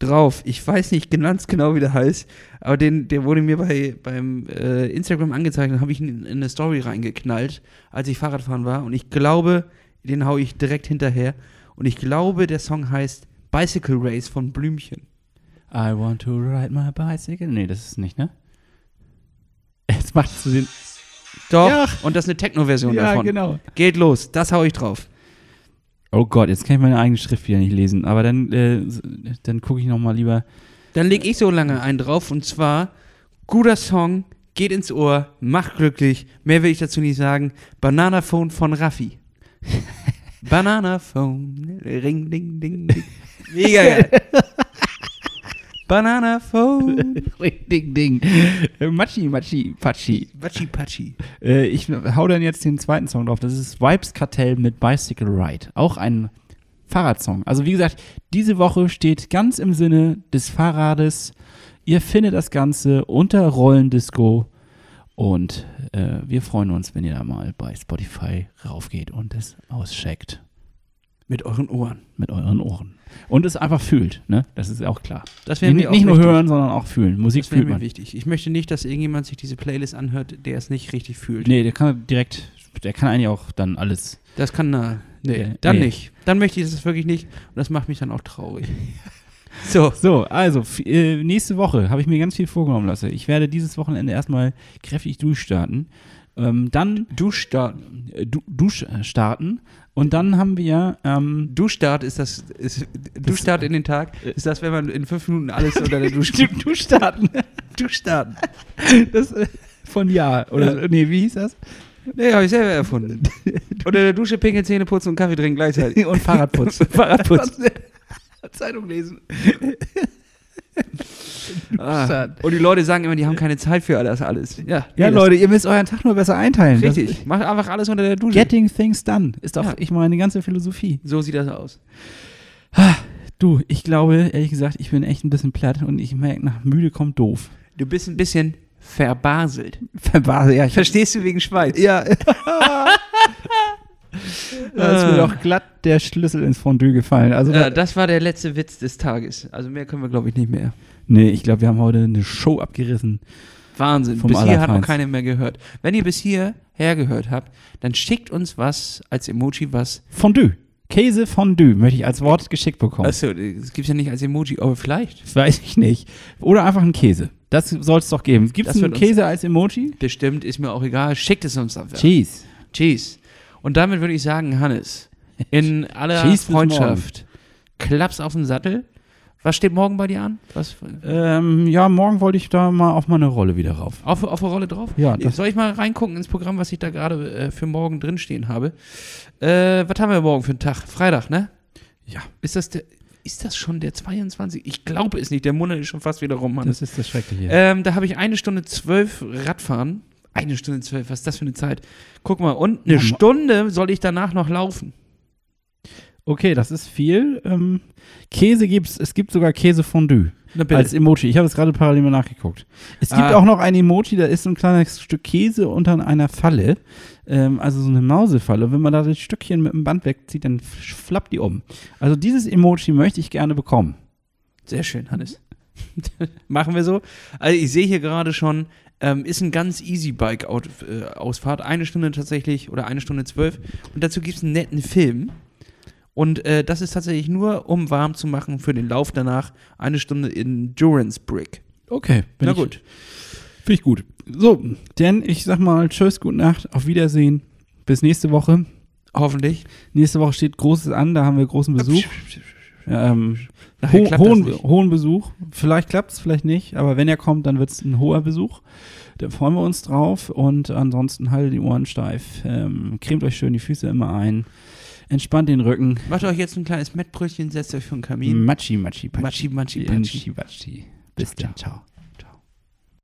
C: drauf. Ich weiß nicht ganz genau, wie der heißt, aber den, der wurde mir bei, beim äh, Instagram angezeigt und habe ich ihn in, in eine Story reingeknallt, als ich Fahrradfahren war. Und ich glaube, den hau ich direkt hinterher. Und ich glaube, der Song heißt Bicycle Race von Blümchen.
D: I want to ride my bicycle. Nee, das ist nicht, ne? Jetzt macht zu den.
C: Doch,
D: Ja.
C: und das ist eine Techno-Version davon.
D: genau.
C: Geht los, das hau ich drauf.
D: Oh Gott, jetzt kann ich meine eigene Schrift wieder nicht lesen. Aber dann, äh, dann gucke ich noch mal lieber.
C: Dann leg ich so lange einen drauf und zwar guter Song, geht ins Ohr, macht glücklich. Mehr will ich dazu nicht sagen. Banana Phone von Raffi. Banana Phone, ring, ding, ding, ding. Mega geil. Banana Phone.
D: Ding, ding. Äh, Matschi, Matschi, Patschi.
C: Patschi, Patschi.
D: Äh, ich hau dann jetzt den zweiten Song drauf. Das ist Vibes Kartell mit Bicycle Ride. Auch ein Fahrradsong. Also wie gesagt, diese Woche steht ganz im Sinne des Fahrrades. Ihr findet das Ganze unter Rollendisco. Und äh, wir freuen uns, wenn ihr da mal bei Spotify raufgeht und es auscheckt
C: Mit euren Ohren.
D: mit euren Ohren. Und es einfach fühlt, ne? Das ist auch klar.
C: Das wäre
D: Nicht,
C: mir auch
D: nicht nur
C: wichtig.
D: hören, sondern auch fühlen. Musik
C: Das
D: fühlt
C: mir
D: man.
C: wichtig. Ich möchte nicht, dass irgendjemand sich diese Playlist anhört, der es nicht richtig fühlt.
D: Nee, der kann direkt, der kann eigentlich auch dann alles.
C: Das kann na, nee,
D: Nee,
C: dann
D: nee.
C: nicht. Dann möchte ich das wirklich nicht und das macht mich dann auch traurig. So,
D: So, also äh, nächste Woche habe ich mir ganz viel vorgenommen lassen. Ich werde dieses Wochenende erstmal kräftig durchstarten. Ähm, dann
C: Duschstart.
D: äh, du, durchstarten. Und dann haben wir ähm,
C: Duschstart ist das, ist, Duschstart in den Tag ist das, wenn man in fünf Minuten alles unter der Dusche
D: Durchstarten.
C: Duschstarten.
D: Das äh, von Ja. Oder nee, wie hieß das?
C: Nee, habe ich selber erfunden. Unter der Dusche pinkeln, Zähne putzen und Kaffee trinken gleichzeitig.
D: Und Fahrradputz.
C: Fahrradputz.
D: Zeitung lesen.
C: Ah. Und die Leute sagen immer, die haben keine Zeit für das alles. Ja,
D: Ja,
C: nee,
D: Leute, ihr müsst euren Tag nur besser einteilen.
C: Richtig. Macht einfach alles unter der Dusche.
D: Getting things done ist doch,
C: Ja.
D: ich meine, die ganze Philosophie.
C: so sieht das aus.
D: Du, ich glaube, ehrlich gesagt, ich bin echt ein bisschen platt und ich merke, nach müde kommt doof.
C: Du bist ein bisschen verbaselt.
D: Verbase, ja, ich
C: Verstehst du wegen Schweiz?
D: Ja. da ist mir doch glatt der Schlüssel ins Fondue gefallen. Also,
C: Ja,
D: da,
C: das war der letzte Witz des Tages. Also mehr können wir, glaube ich, nicht mehr.
D: nee, ich glaube, wir haben heute eine Show abgerissen.
C: Wahnsinn.
D: Vom
C: bis hier hat noch keiner mehr gehört. Wenn ihr bis hierher gehört habt, dann schickt uns was als Emoji, was.
D: Fondue. Käse Fondue möchte ich als Wort geschickt bekommen.
C: Achso, das gibt's ja nicht als Emoji, aber vielleicht.
D: Das weiß ich nicht. Oder einfach ein Käse. Das soll es doch geben. Gibt es einen Käse als Emoji?
C: Bestimmt, ist mir auch egal. Schickt es uns einfach.
D: Cheese.
C: Cheese. Und damit würde ich sagen, Hannes, in aller
D: bis
C: Freundschaft, Klaps auf den Sattel. Was steht morgen bei dir an?
D: Ähm, ja, morgen wollte ich da mal auf meine Rolle wieder rauf.
C: auf, auf der Rolle drauf?
D: Ja, das-
C: Soll ich mal reingucken ins Programm, was ich da gerade äh, für morgen drinstehen habe? Äh, was haben wir morgen für einen Tag? Freitag, ne?
D: Ja.
C: Ist das der. Ist das schon der 22? Ich glaube es nicht. Der Monat ist schon fast wieder rum, Mann.
D: Das ist das Schreckliche.
C: Ähm, da habe ich eine Stunde zwölf Radfahren. Eine Stunde zwölf, was ist das für eine Zeit? Guck mal, und eine Stunde soll ich danach noch laufen.
D: Okay, das ist viel. Ähm, Käse gibt's, es gibt sogar Käsefondue als Emoji. Ich habe es gerade parallel mal nachgeguckt. Es gibt
C: Ah.
D: auch noch ein Emoji, da ist so ein kleines Stück Käse unter einer Falle. Ähm, also so eine Mausefalle. Und wenn man da das Stückchen mit dem Band wegzieht, dann flappt die um. Also dieses Emoji möchte ich gerne bekommen.
C: Sehr schön, Hannes. Machen wir so. Also ich sehe hier gerade schon, ähm, ist ein ganz easy Bike-Ausfahrt. Eine Stunde tatsächlich oder eine Stunde zwölf. Und dazu gibt es einen netten Film. Und äh, das ist tatsächlich nur, um warm zu machen für den Lauf danach. Eine Stunde Endurance Brick.
D: Okay, bin
C: Na
D: ich,
C: gut.
D: Finde ich gut. So, denn ich sag mal Tschüss, gute Nacht, auf Wiedersehen. Bis nächste Woche.
C: Hoffentlich.
D: Nächste Woche steht Großes an, da haben wir großen Besuch. Ähm, ho hohen, hohen Besuch. Vielleicht klappt es, vielleicht nicht. Aber wenn er kommt, dann wird es ein hoher Besuch. Da freuen wir uns drauf. Und ansonsten haltet die Ohren steif. Ähm, cremt euch schön die Füße immer ein. Entspannt den Rücken.
C: Macht euch jetzt ein kleines Mettbrötchen, setzt euch vor den Kamin.
D: Matschi, matschi, patschi.
C: Matschi, matschi, patschi.
D: Matschi, matschi. Bis
C: Ciao,
D: dann. Ciao.